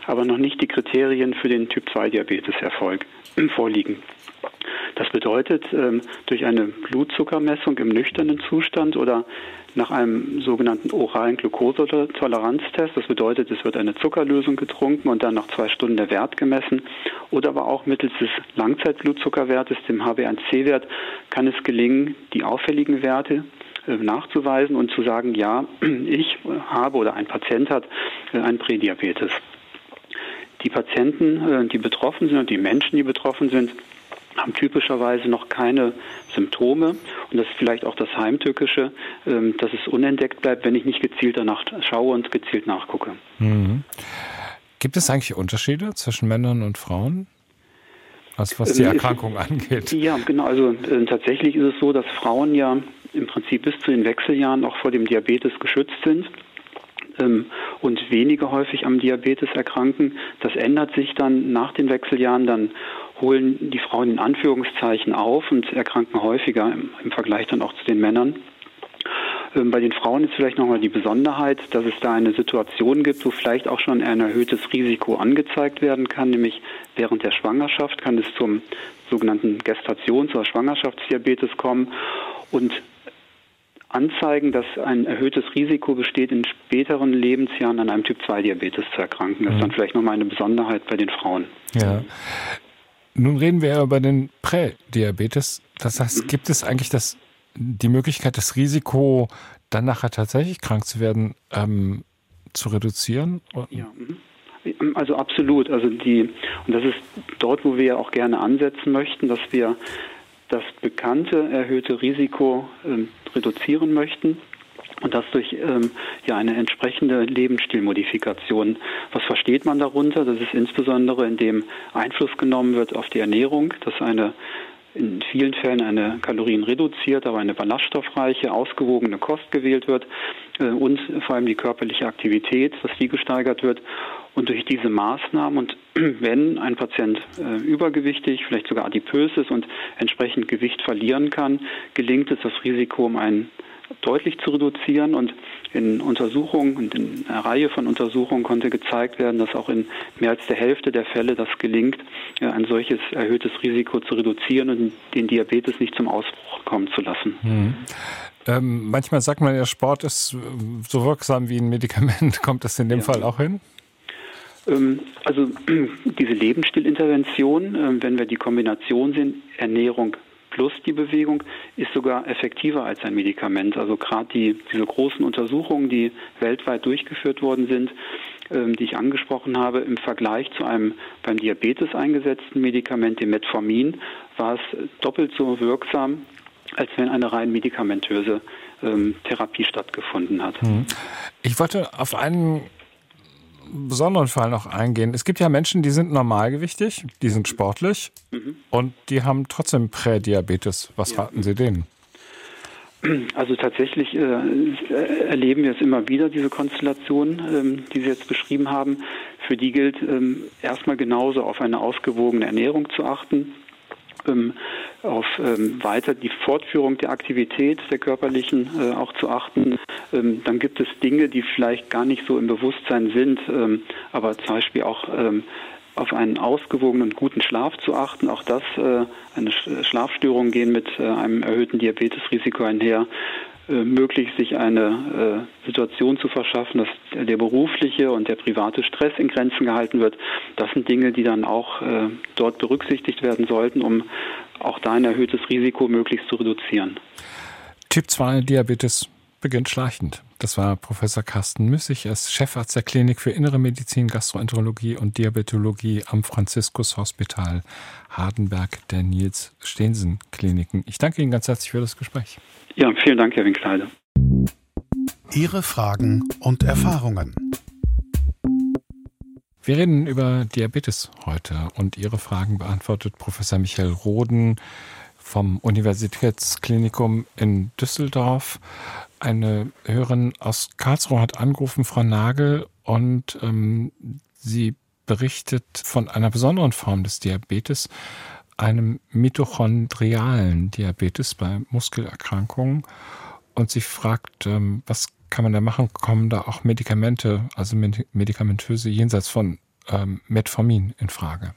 aber noch nicht die Kriterien für den Typ-2-Diabetes vorliegen. Das bedeutet, ähm, durch eine Blutzuckermessung im nüchternen Zustand oder nach einem sogenannten oralen Glukosetoleranztest. Das bedeutet, es wird eine Zuckerlösung getrunken und dann nach zwei Stunden der Wert gemessen. Oder aber auch mittels des Langzeitblutzuckerwertes, dem HB1C-Wert, kann es gelingen, die auffälligen Werte äh, nachzuweisen und zu sagen, ja, ich habe oder ein Patient hat äh, einen Prädiabetes. Die Patienten, äh, die betroffen sind und die Menschen, die betroffen sind, haben typischerweise noch keine Symptome. Und das ist vielleicht auch das Heimtückische, ähm, dass es unentdeckt bleibt, wenn ich nicht gezielt danach schaue und gezielt nachgucke. Mhm. Gibt es eigentlich Unterschiede zwischen Männern und Frauen? Was, was die ähm, Erkrankung angeht. Ja, genau. Also äh, tatsächlich ist es so, dass Frauen ja im Prinzip bis zu den Wechseljahren auch vor dem Diabetes geschützt sind ähm, und weniger häufig am Diabetes erkranken. Das ändert sich dann nach den Wechseljahren. Dann holen die Frauen in Anführungszeichen auf und erkranken häufiger im, im Vergleich dann auch zu den Männern. Ähm, bei den Frauen ist vielleicht nochmal die Besonderheit, dass es da eine Situation gibt, wo vielleicht auch schon ein erhöhtes Risiko angezeigt werden kann, nämlich während der Schwangerschaft kann es zum sogenannten Gestations- oder Schwangerschaftsdiabetes kommen und anzeigen, dass ein erhöhtes Risiko besteht, in späteren Lebensjahren an einem Typ-2-Diabetes zu erkranken. Das ist dann mhm. vielleicht nochmal eine Besonderheit bei den Frauen. Ja. Nun reden wir über den Prädiabetes. Das heißt, gibt es eigentlich das, die Möglichkeit, das Risiko, dann nachher tatsächlich krank zu werden, ähm, zu reduzieren? Ja. Also absolut. Also die, und das ist dort, wo wir ja auch gerne ansetzen möchten, dass wir das bekannte erhöhte Risiko ähm, reduzieren möchten und das durch ähm, ja eine entsprechende Lebensstilmodifikation. Was versteht man darunter? Das ist insbesondere, indem Einfluss genommen wird auf die Ernährung, dass eine in vielen Fällen eine kalorienreduzierte, aber eine ballaststoffreiche, ausgewogene Kost gewählt wird äh, und vor allem die körperliche Aktivität, dass die gesteigert wird. Und durch diese Maßnahmen und wenn ein Patient äh, übergewichtig, vielleicht sogar adipös ist und entsprechend Gewicht verlieren kann, gelingt es, das Risiko um einen deutlich zu reduzieren. Und in Untersuchungen und in einer Reihe von Untersuchungen konnte gezeigt werden, dass auch in mehr als der Hälfte der Fälle das gelingt, ein solches erhöhtes Risiko zu reduzieren und den Diabetes nicht zum Ausbruch kommen zu lassen. Mhm. Ähm, manchmal sagt man ja, Sport ist so wirksam wie ein Medikament. Kommt das in dem ja. Fall auch hin? Ähm, also diese Lebensstilintervention, ähm, wenn wir die Kombination sehen, Ernährung plus die Bewegung ist sogar effektiver als ein Medikament. Also gerade die, diese großen Untersuchungen, die weltweit durchgeführt worden sind, ähm, die ich angesprochen habe, im Vergleich zu einem beim Diabetes eingesetzten Medikament, dem Metformin, war es doppelt so wirksam, als wenn eine rein medikamentöse ähm, Therapie stattgefunden hat. Mhm. Ich wollte auf einen besonderen Fall noch eingehen. Es gibt ja Menschen, die sind normalgewichtig, die sind sportlich mhm. und die haben trotzdem Prädiabetes. Was ja. raten Sie denen? Also tatsächlich äh, erleben wir es immer wieder, diese Konstellation, ähm, die Sie jetzt beschrieben haben. Für die gilt ähm, erstmal genauso auf eine ausgewogene Ernährung zu achten, ähm, auf ähm, weiter die Fortführung der Aktivität der körperlichen äh, auch zu achten. Ähm, dann gibt es Dinge, die vielleicht gar nicht so im Bewusstsein sind, ähm, aber zum Beispiel auch ähm, auf einen ausgewogenen und guten Schlaf zu achten. Auch das, äh, eine Schlafstörung gehen mit äh, einem erhöhten Diabetesrisiko einher. Äh, möglich, sich eine äh, Situation zu verschaffen, dass der berufliche und der private Stress in Grenzen gehalten wird. Das sind Dinge, die dann auch äh, dort berücksichtigt werden sollten, um auch da ein erhöhtes Risiko möglichst zu reduzieren. Typ 2 Diabetes beginnt schleichend. Das war Professor Carsten Müssig. Er ist Chefarzt der Klinik für Innere Medizin, Gastroenterologie und Diabetologie am Franziskus Hospital Hardenberg der Nils Stehensen Kliniken. Ich danke Ihnen ganz herzlich für das Gespräch. Ja, vielen Dank, Herr Winkleide. Ihre Fragen und Erfahrungen. Wir reden über Diabetes heute und Ihre Fragen beantwortet Professor Michael Roden vom Universitätsklinikum in Düsseldorf. Eine Hörerin aus Karlsruhe hat angerufen, Frau Nagel, und ähm, sie berichtet von einer besonderen Form des Diabetes, einem mitochondrialen Diabetes bei Muskelerkrankungen. Und sie fragt, ähm, was kann man da machen? Kommen da auch Medikamente, also medikamentöse jenseits von ähm, Metformin in Frage?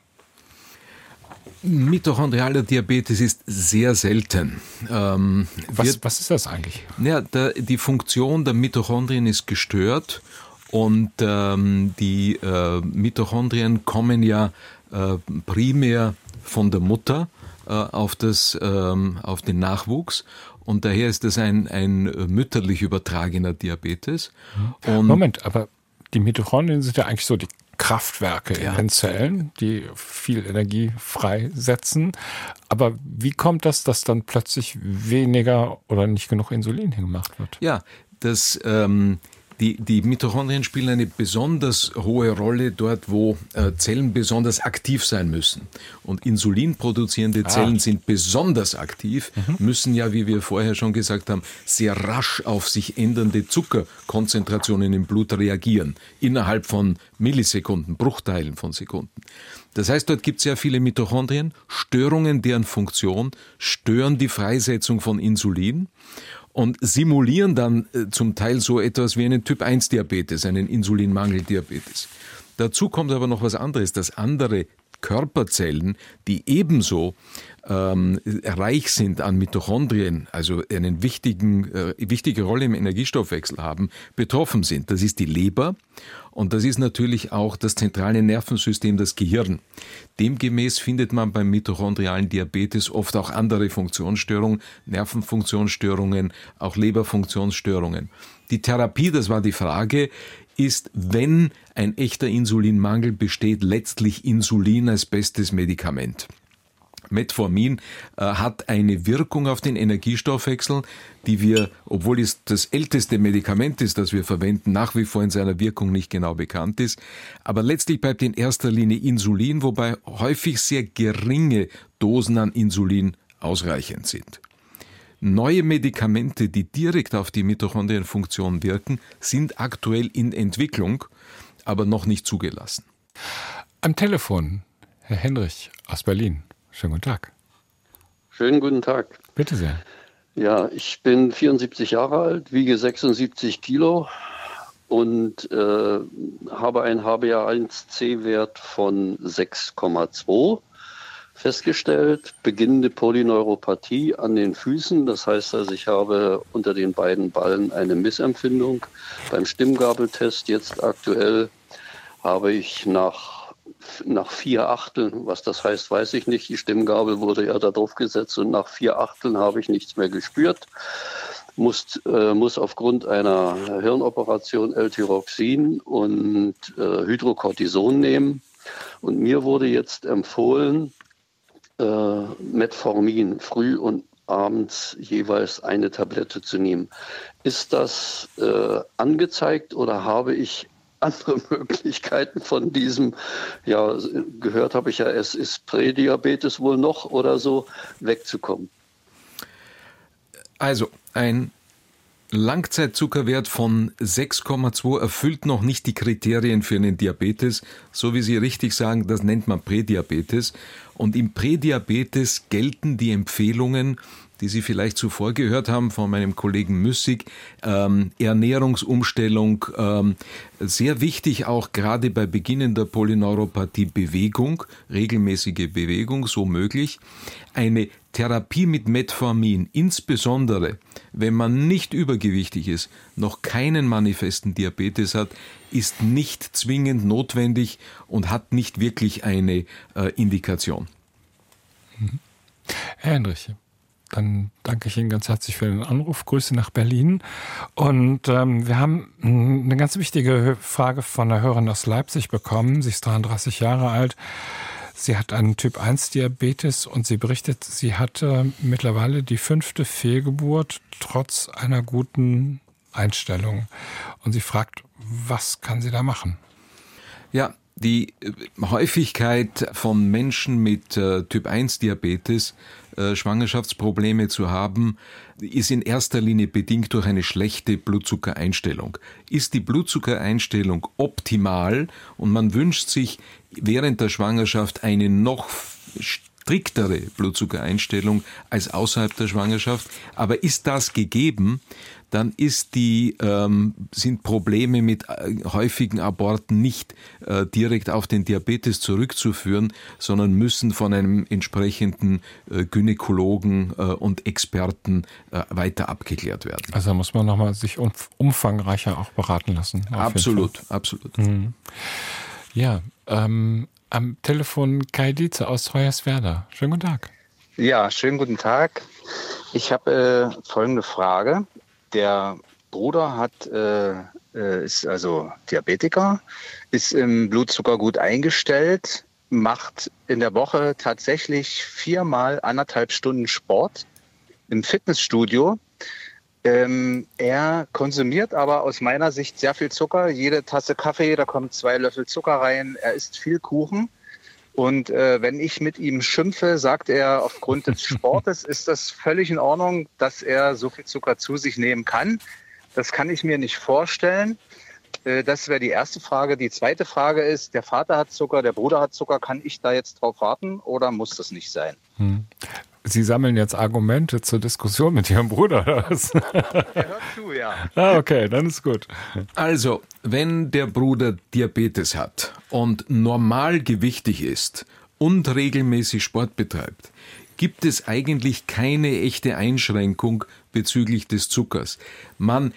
Mitochondrialer Diabetes ist sehr selten. Ähm, was, wird, was, ist das eigentlich? Ja, der, die Funktion der Mitochondrien ist gestört und ähm, die äh, Mitochondrien kommen ja äh, primär von der Mutter äh, auf, das, ähm, auf den Nachwuchs und daher ist das ein, ein mütterlich übertragener Diabetes. Und Moment, aber die Mitochondrien sind ja eigentlich so die Kraftwerke ja. in den Zellen, die viel Energie freisetzen. Aber wie kommt das, dass dann plötzlich weniger oder nicht genug Insulin hingemacht wird? Ja, das ähm, die, die Mitochondrien spielen eine besonders hohe Rolle dort, wo äh, Zellen besonders aktiv sein müssen. Und insulinproduzierende ah. Zellen sind besonders aktiv, mhm. müssen ja, wie wir vorher schon gesagt haben, sehr rasch auf sich ändernde Zuckerkonzentrationen im Blut reagieren. Innerhalb von Millisekunden, Bruchteilen von Sekunden. Das heißt, dort gibt es sehr viele Mitochondrien, Störungen deren Funktion, stören die Freisetzung von Insulin und simulieren dann äh, zum Teil so etwas wie einen Typ-1-Diabetes, einen Insulinmangeldiabetes. Dazu kommt aber noch was anderes, dass andere Körperzellen, die ebenso ähm, reich sind an Mitochondrien, also eine wichtigen, äh, wichtige Rolle im Energiestoffwechsel haben, betroffen sind. Das ist die Leber und das ist natürlich auch das zentrale Nervensystem, das Gehirn. Demgemäß findet man beim mitochondrialen Diabetes oft auch andere Funktionsstörungen, Nervenfunktionsstörungen, auch Leberfunktionsstörungen. Die Therapie, das war die Frage, ist, wenn ein echter Insulinmangel besteht, letztlich Insulin als bestes Medikament. Metformin äh, hat eine Wirkung auf den Energiestoffwechsel, die wir, obwohl es das älteste Medikament ist, das wir verwenden, nach wie vor in seiner Wirkung nicht genau bekannt ist. Aber letztlich bleibt in erster Linie Insulin, wobei häufig sehr geringe Dosen an Insulin ausreichend sind. Neue Medikamente, die direkt auf die Mitochondrienfunktion wirken, sind aktuell in Entwicklung, aber noch nicht zugelassen. Am Telefon Herr Henrich aus Berlin. Schönen guten Tag. Schönen guten Tag. Bitte sehr. Ja, ich bin 74 Jahre alt, wiege 76 Kilo und äh, habe einen HbA1c-Wert von 6,2 festgestellt. Beginnende Polyneuropathie an den Füßen. Das heißt also, ich habe unter den beiden Ballen eine Missempfindung. Beim Stimmgabeltest jetzt aktuell habe ich nach nach vier Achteln, was das heißt, weiß ich nicht. Die Stimmgabel wurde ja da drauf gesetzt und nach vier Achteln habe ich nichts mehr gespürt. Muss, äh, muss aufgrund einer Hirnoperation L-Tyroxin und äh, Hydrocortison nehmen. Und mir wurde jetzt empfohlen, äh, Metformin früh und abends jeweils eine Tablette zu nehmen. Ist das äh, angezeigt oder habe ich andere Möglichkeiten von diesem, ja, gehört habe ich ja, es ist Prädiabetes wohl noch oder so, wegzukommen? Also, ein Langzeitzuckerwert von 6,2 erfüllt noch nicht die Kriterien für einen Diabetes. So wie Sie richtig sagen, das nennt man Prädiabetes. Und im Prädiabetes gelten die Empfehlungen die Sie vielleicht zuvor gehört haben von meinem Kollegen Müssig, ähm, Ernährungsumstellung, ähm, sehr wichtig auch gerade bei beginnender Polyneuropathie Bewegung, regelmäßige Bewegung, so möglich. Eine Therapie mit Metformin, insbesondere wenn man nicht übergewichtig ist, noch keinen manifesten Diabetes hat, ist nicht zwingend notwendig und hat nicht wirklich eine äh, Indikation. Mhm. Herr Hendrich, dann danke ich Ihnen ganz herzlich für den Anruf. Grüße nach Berlin. Und ähm, wir haben eine ganz wichtige Frage von einer Hörerin aus Leipzig bekommen. Sie ist 33 Jahre alt. Sie hat einen Typ 1 Diabetes und sie berichtet, sie hatte mittlerweile die fünfte Fehlgeburt trotz einer guten Einstellung. Und sie fragt, was kann sie da machen? Ja, die äh, Häufigkeit von Menschen mit äh, Typ 1 Diabetes äh, Schwangerschaftsprobleme zu haben, ist in erster Linie bedingt durch eine schlechte Blutzuckereinstellung. Ist die Blutzuckereinstellung optimal und man wünscht sich während der Schwangerschaft eine noch striktere Blutzuckereinstellung als außerhalb der Schwangerschaft. Aber ist das gegeben, dann ist die, ähm, sind Probleme mit äh, häufigen Aborten nicht äh, direkt auf den Diabetes zurückzuführen, sondern müssen von einem entsprechenden äh, Gynäkologen äh, und Experten äh, weiter abgeklärt werden. Also muss man nochmal sich umfangreicher auch beraten lassen. Absolut, absolut. Mhm. Ja, ähm, am Telefon Kai Dietze aus Hoyerswerda. Schönen guten Tag. Ja, schönen guten Tag. Ich habe äh, folgende Frage der Bruder hat, äh, äh, ist also Diabetiker, ist im Blutzucker gut eingestellt, macht in der Woche tatsächlich viermal anderthalb Stunden Sport im Fitnessstudio. Ähm, er konsumiert aber aus meiner Sicht sehr viel Zucker. Jede Tasse Kaffee, da kommen zwei Löffel Zucker rein. Er isst viel Kuchen. Und äh, wenn ich mit ihm schimpfe, sagt er, aufgrund des Sportes ist das völlig in Ordnung, dass er so viel Zucker zu sich nehmen kann. Das kann ich mir nicht vorstellen. Äh, das wäre die erste Frage. Die zweite Frage ist, der Vater hat Zucker, der Bruder hat Zucker. Kann ich da jetzt drauf warten oder muss das nicht sein? Hm. Sie sammeln jetzt Argumente zur Diskussion mit Ihrem Bruder, oder was? Er hört zu, ja. Ah, okay, dann ist gut. Also, wenn der Bruder Diabetes hat und normalgewichtig ist und regelmäßig Sport betreibt, gibt es eigentlich keine echte Einschränkung bezüglich des Zuckers. Man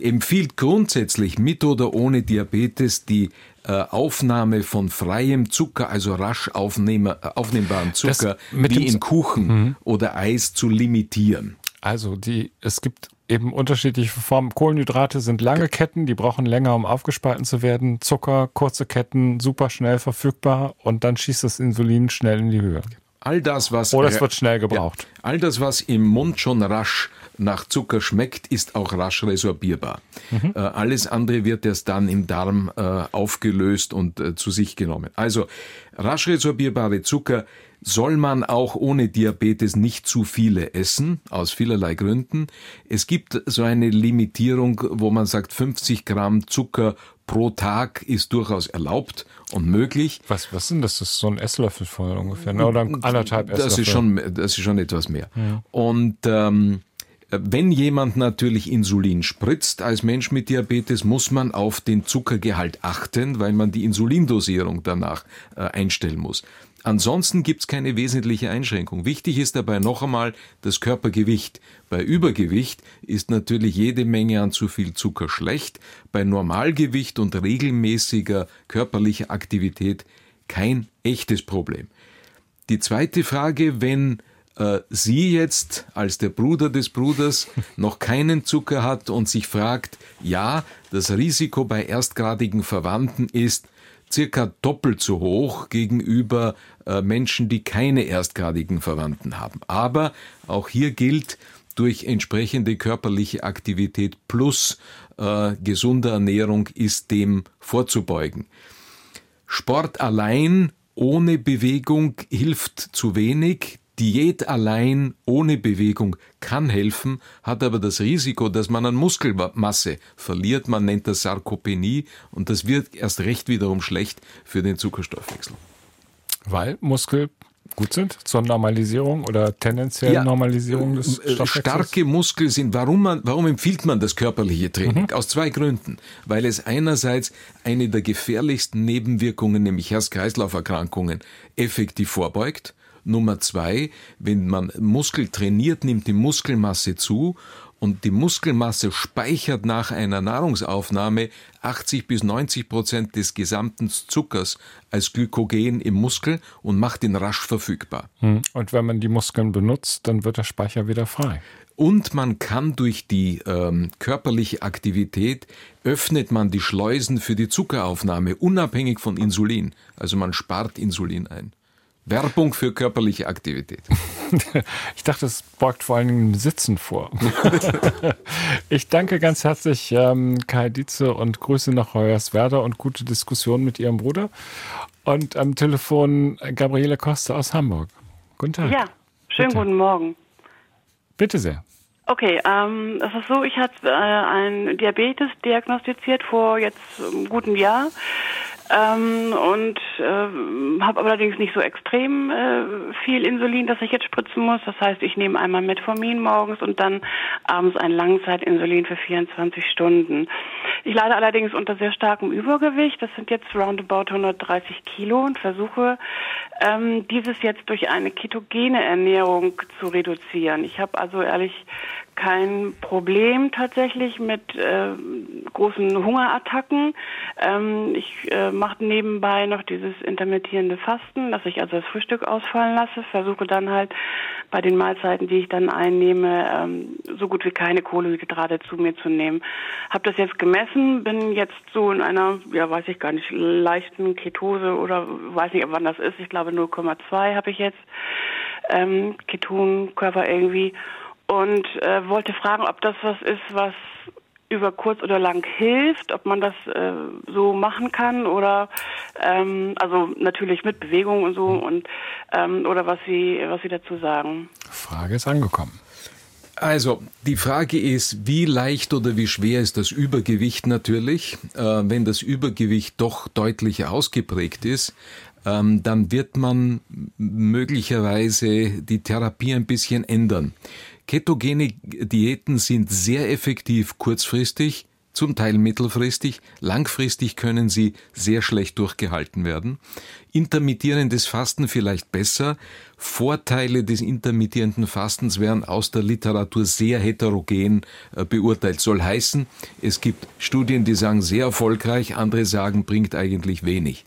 empfiehlt grundsätzlich mit oder ohne Diabetes die Aufnahme von freiem Zucker, also rasch äh, aufnehmbaren Zucker, wie in Kuchen mhm. oder Eis zu limitieren. Also die, es gibt eben unterschiedliche Formen. Kohlenhydrate sind lange Ketten, die brauchen länger, um aufgespalten zu werden. Zucker, kurze Ketten, super schnell verfügbar und dann schießt das Insulin schnell in die Höhe. All das, was. Oder es wird schnell gebraucht. Ja, all das, was im Mund schon rasch nach Zucker schmeckt, ist auch rasch resorbierbar. Mhm. Äh, alles andere wird erst dann im Darm äh, aufgelöst und äh, zu sich genommen. Also rasch resorbierbare Zucker soll man auch ohne Diabetes nicht zu viele essen, aus vielerlei Gründen. Es gibt so eine Limitierung, wo man sagt, 50 Gramm Zucker pro Tag ist durchaus erlaubt und möglich. Was, was sind das? Das ist so ein Esslöffel voll ungefähr, ne? oder anderthalb Esslöffel? Das ist schon, das ist schon etwas mehr. Ja. Und ähm, wenn jemand natürlich Insulin spritzt als Mensch mit Diabetes, muss man auf den Zuckergehalt achten, weil man die Insulindosierung danach äh, einstellen muss. Ansonsten gibt es keine wesentliche Einschränkung. Wichtig ist dabei noch einmal das Körpergewicht. Bei Übergewicht ist natürlich jede Menge an zu viel Zucker schlecht. Bei Normalgewicht und regelmäßiger körperlicher Aktivität kein echtes Problem. Die zweite Frage, wenn äh, sie jetzt als der Bruder des Bruders noch keinen Zucker hat und sich fragt, ja, das Risiko bei erstgradigen Verwandten ist circa doppelt so hoch gegenüber äh, Menschen, die keine erstgradigen Verwandten haben. Aber auch hier gilt, durch entsprechende körperliche Aktivität plus äh, gesunde Ernährung ist dem vorzubeugen. Sport allein ohne Bewegung hilft zu wenig. Diät allein ohne Bewegung kann helfen, hat aber das Risiko, dass man an Muskelmasse verliert. Man nennt das Sarkopenie und das wird erst recht wiederum schlecht für den Zuckerstoffwechsel. Weil Muskel gut sind zur Normalisierung oder tendenziell ja, Normalisierung des äh, Stoffwechsels? Starke Muskeln sind, warum, man, warum empfiehlt man das körperliche Training? Mhm. Aus zwei Gründen. Weil es einerseits eine der gefährlichsten Nebenwirkungen, nämlich Herz-Kreislauf-Erkrankungen, effektiv vorbeugt Nummer zwei, wenn man Muskel trainiert, nimmt die Muskelmasse zu und die Muskelmasse speichert nach einer Nahrungsaufnahme 80 bis 90 Prozent des gesamten Zuckers als Glykogen im Muskel und macht ihn rasch verfügbar. Hm. Und wenn man die Muskeln benutzt, dann wird der Speicher wieder frei. Und man kann durch die ähm, körperliche Aktivität öffnet man die Schleusen für die Zuckeraufnahme, unabhängig von Insulin. Also man spart Insulin ein. Werbung für körperliche Aktivität. Ich dachte, es beugt vor allen Dingen Sitzen vor. Ich danke ganz herzlich ähm, Kai Dietze und Grüße nach Hoyerswerda und gute Diskussion mit Ihrem Bruder. Und am Telefon Gabriele Costa aus Hamburg. Guten Tag. Ja, Schönen Bitte. guten Morgen. Bitte sehr. Okay, ähm, es ist so, ich hatte äh, ein Diabetes diagnostiziert vor jetzt einem guten Jahr ähm, und äh, habe allerdings nicht so extrem äh, viel Insulin, das ich jetzt spritzen muss. Das heißt, ich nehme einmal Metformin morgens und dann abends ein Langzeitinsulin für 24 Stunden. Ich leide allerdings unter sehr starkem Übergewicht. Das sind jetzt roundabout 130 Kilo und versuche ähm, dieses jetzt durch eine ketogene Ernährung zu reduzieren. Ich habe also ehrlich kein Problem tatsächlich mit äh, großen Hungerattacken. Ähm, ich äh, mache nebenbei noch dieses intermittierende Fasten, dass ich also das Frühstück ausfallen lasse, versuche dann halt bei den Mahlzeiten, die ich dann einnehme, ähm, so gut wie keine Kohlenhydrate zu mir zu nehmen. Habe das jetzt gemessen, bin jetzt so in einer, ja weiß ich gar nicht, leichten Ketose oder weiß nicht, wann das ist. Ich glaube 0,2 habe ich jetzt ähm, Ketonkörper irgendwie und äh, wollte fragen, ob das was ist, was über kurz oder lang hilft, ob man das äh, so machen kann oder ähm, also natürlich mit Bewegung und so und ähm, oder was Sie was Sie dazu sagen. Frage ist angekommen. Also, die Frage ist, wie leicht oder wie schwer ist das Übergewicht natürlich? Äh, wenn das Übergewicht doch deutlich ausgeprägt ist, ähm, dann wird man möglicherweise die Therapie ein bisschen ändern. Ketogene Diäten sind sehr effektiv kurzfristig, zum Teil mittelfristig, langfristig können sie sehr schlecht durchgehalten werden. Intermittierendes Fasten vielleicht besser. Vorteile des intermittierenden Fastens werden aus der Literatur sehr heterogen äh, beurteilt. Soll heißen, es gibt Studien, die sagen sehr erfolgreich, andere sagen, bringt eigentlich wenig.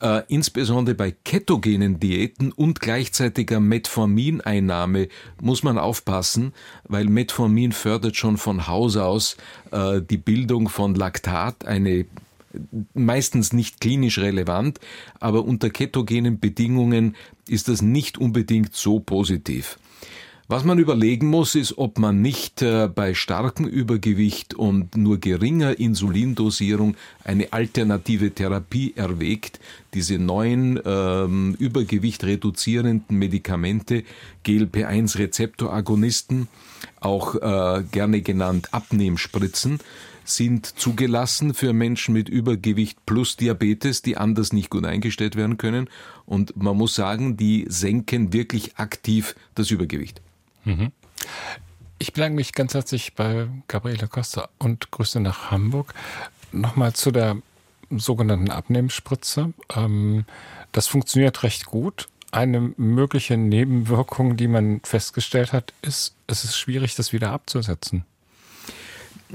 Äh, insbesondere bei ketogenen Diäten und gleichzeitiger Metformineinnahme muss man aufpassen, weil Metformin fördert schon von Haus aus äh, die Bildung von Laktat, eine meistens nicht klinisch relevant, aber unter ketogenen Bedingungen ist das nicht unbedingt so positiv. Was man überlegen muss, ist, ob man nicht äh, bei starkem Übergewicht und nur geringer Insulindosierung eine alternative Therapie erwägt. Diese neuen ähm, Übergewicht reduzierenden Medikamente, GLP-1-Rezeptoragonisten, auch äh, gerne genannt Abnehmspritzen, sind zugelassen für Menschen mit Übergewicht plus Diabetes, die anders nicht gut eingestellt werden können. Und man muss sagen, die senken wirklich aktiv das Übergewicht. Mhm. Ich bedanke mich ganz herzlich bei Gabriele Costa und Grüße nach Hamburg. Nochmal zu der sogenannten Abnehmspritze. Ähm, das funktioniert recht gut. Eine mögliche Nebenwirkung, die man festgestellt hat, ist, es ist schwierig, das wieder abzusetzen.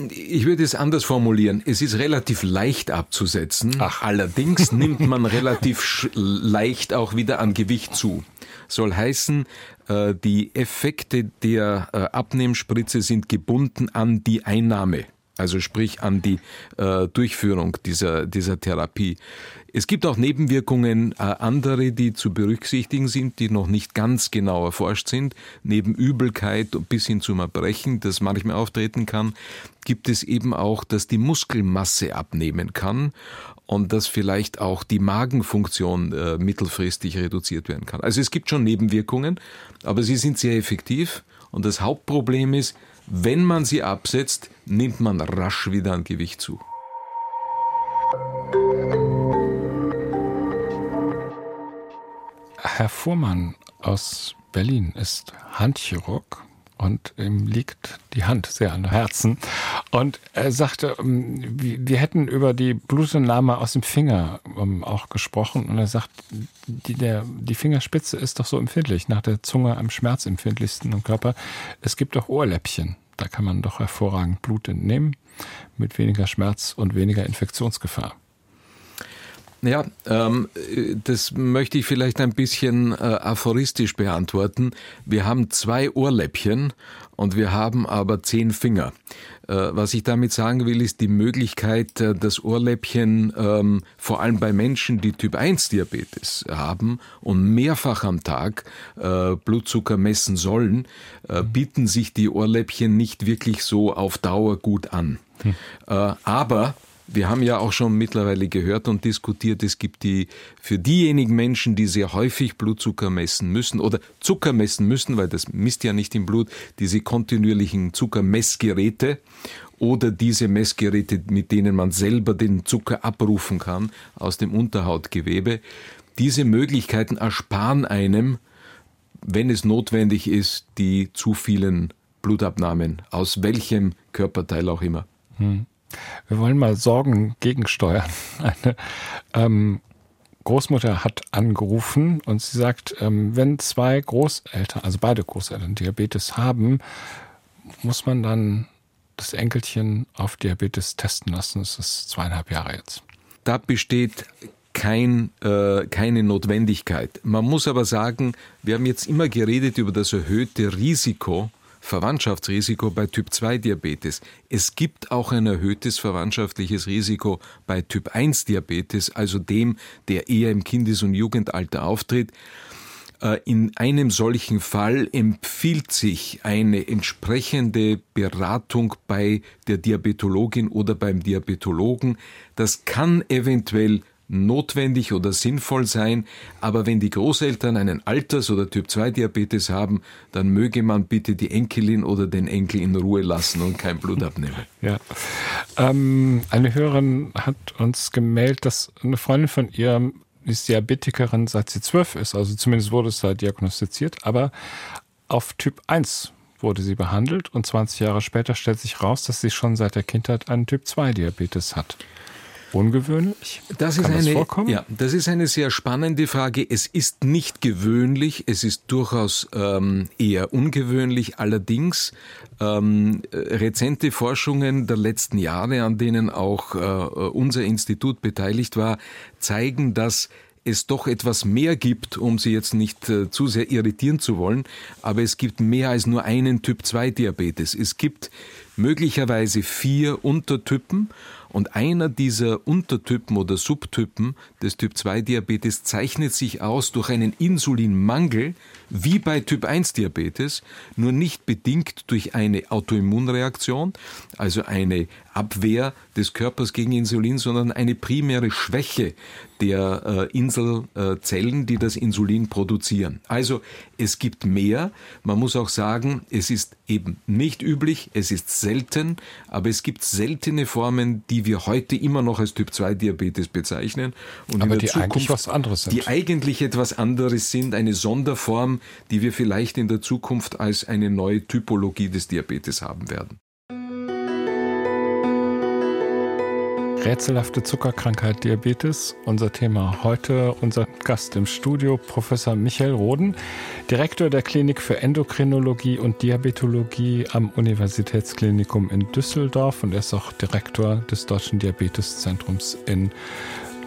Ich würde es anders formulieren. Es ist relativ leicht abzusetzen. Ach. Allerdings nimmt man relativ leicht auch wieder an Gewicht zu. Soll heißen, äh, die Effekte der äh, Abnehmspritze sind gebunden an die Einnahme. Also sprich an die äh, Durchführung dieser, dieser Therapie. Es gibt auch Nebenwirkungen, andere, die zu berücksichtigen sind, die noch nicht ganz genau erforscht sind. Neben Übelkeit bis hin zum Erbrechen, das manchmal auftreten kann, gibt es eben auch, dass die Muskelmasse abnehmen kann und dass vielleicht auch die Magenfunktion äh, mittelfristig reduziert werden kann. Also es gibt schon Nebenwirkungen, aber sie sind sehr effektiv und das Hauptproblem ist, wenn man sie absetzt, nimmt man rasch wieder an Gewicht zu. Herr Fuhrmann aus Berlin ist Handchirurg und ihm liegt die Hand sehr an Herzen. Und er sagte, ähm, wir hätten über die Blutentnahme aus dem Finger ähm, auch gesprochen. Und er sagt, die, der, die Fingerspitze ist doch so empfindlich, nach der Zunge am schmerzempfindlichsten im Körper. Es gibt doch Ohrläppchen. Da kann man doch hervorragend Blut entnehmen, mit weniger Schmerz und weniger Infektionsgefahr. Ja, ähm, das möchte ich vielleicht ein bisschen äh, aphoristisch beantworten. Wir haben zwei Ohrläppchen und wir haben aber zehn Finger. Äh, was ich damit sagen will, ist die Möglichkeit, äh, das Ohrläppchen ähm, vor allem bei Menschen, die Typ 1 Diabetes haben und mehrfach am Tag äh, Blutzucker messen sollen, äh, bieten sich die Ohrläppchen nicht wirklich so auf Dauer gut an. Hm. Äh, aber Wir haben ja auch schon mittlerweile gehört und diskutiert, es gibt die für diejenigen Menschen, die sehr häufig Blutzucker messen müssen oder Zucker messen müssen, weil das misst ja nicht im Blut, diese kontinuierlichen Zuckermessgeräte oder diese Messgeräte, mit denen man selber den Zucker abrufen kann aus dem Unterhautgewebe. Diese Möglichkeiten ersparen einem, wenn es notwendig ist, die zu vielen Blutabnahmen, aus welchem Körperteil auch immer. Hm. Wir wollen mal Sorgen gegensteuern. Eine ähm, Großmutter hat angerufen und sie sagt, ähm, wenn zwei Großeltern, also beide Großeltern Diabetes haben, muss man dann das Enkelchen auf Diabetes testen lassen. Das ist zweieinhalb Jahre jetzt. Da besteht kein, äh, keine Notwendigkeit. Man muss aber sagen, wir haben jetzt immer geredet über das erhöhte Risiko Verwandtschaftsrisiko bei Typ-2-Diabetes. Es gibt auch ein erhöhtes verwandtschaftliches Risiko bei Typ-1-Diabetes, also dem, der eher im Kindes- und Jugendalter auftritt. Äh, in einem solchen Fall empfiehlt sich eine entsprechende Beratung bei der Diabetologin oder beim Diabetologen. Das kann eventuell notwendig oder sinnvoll sein, aber wenn die Großeltern einen Alters- oder Typ-2-Diabetes haben, dann möge man bitte die Enkelin oder den Enkel in Ruhe lassen und kein Blut abnehmen. Ja. Ähm, eine Hörerin hat uns gemeldet, dass eine Freundin von ihr ist Diabetikerin, seit sie zwölf ist, also zumindest wurde es da diagnostiziert, aber auf Typ 1 wurde sie behandelt. Und 20 Jahre später stellt sich raus, dass sie schon seit der Kindheit einen Typ 2 Diabetes hat ungewöhnlich? Das Kann ist eine, vorkommen? Ja, das ist eine sehr spannende Frage. Es ist nicht gewöhnlich, es ist durchaus ähm, eher ungewöhnlich. Allerdings ähm, rezente Forschungen der letzten Jahre, an denen auch äh, unser Institut beteiligt war, zeigen, dass es doch etwas mehr gibt, um Sie jetzt nicht äh, zu sehr irritieren zu wollen, aber es gibt mehr als nur einen Typ 2 Diabetes. Es gibt möglicherweise vier Untertypen und einer dieser Untertypen oder Subtypen des Typ-2-Diabetes zeichnet sich aus durch einen Insulinmangel, wie bei Typ-1-Diabetes, nur nicht bedingt durch eine Autoimmunreaktion, also eine Abwehr des Körpers gegen Insulin, sondern eine primäre Schwäche der äh, Inselzellen, die das Insulin produzieren. Also es gibt mehr. Man muss auch sagen, es ist eben nicht üblich, es ist selten, aber es gibt seltene Formen, die wir heute immer noch als Typ-2-Diabetes bezeichnen. Und aber die Zukunft, eigentlich was anderes sind. Die eigentlich etwas anderes sind, eine Sonderform, die wir vielleicht in der Zukunft als eine neue Typologie des Diabetes haben werden. Rätselhafte Zuckerkrankheit Diabetes. Unser Thema heute, unser Gast im Studio, Professor Michael Roden, Direktor der Klinik für Endokrinologie und Diabetologie am Universitätsklinikum in Düsseldorf und er ist auch Direktor des Deutschen Diabeteszentrums in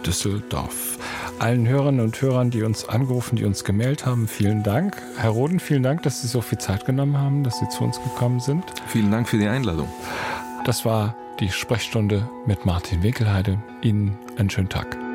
Düsseldorf. Allen Hörerinnen und Hörern, die uns angerufen, die uns gemeldet haben, vielen Dank. Herr Roden, vielen Dank, dass Sie so viel Zeit genommen haben, dass Sie zu uns gekommen sind. Vielen Dank für die Einladung. Das war die Sprechstunde mit Martin Winkelheide. Ihnen einen schönen Tag.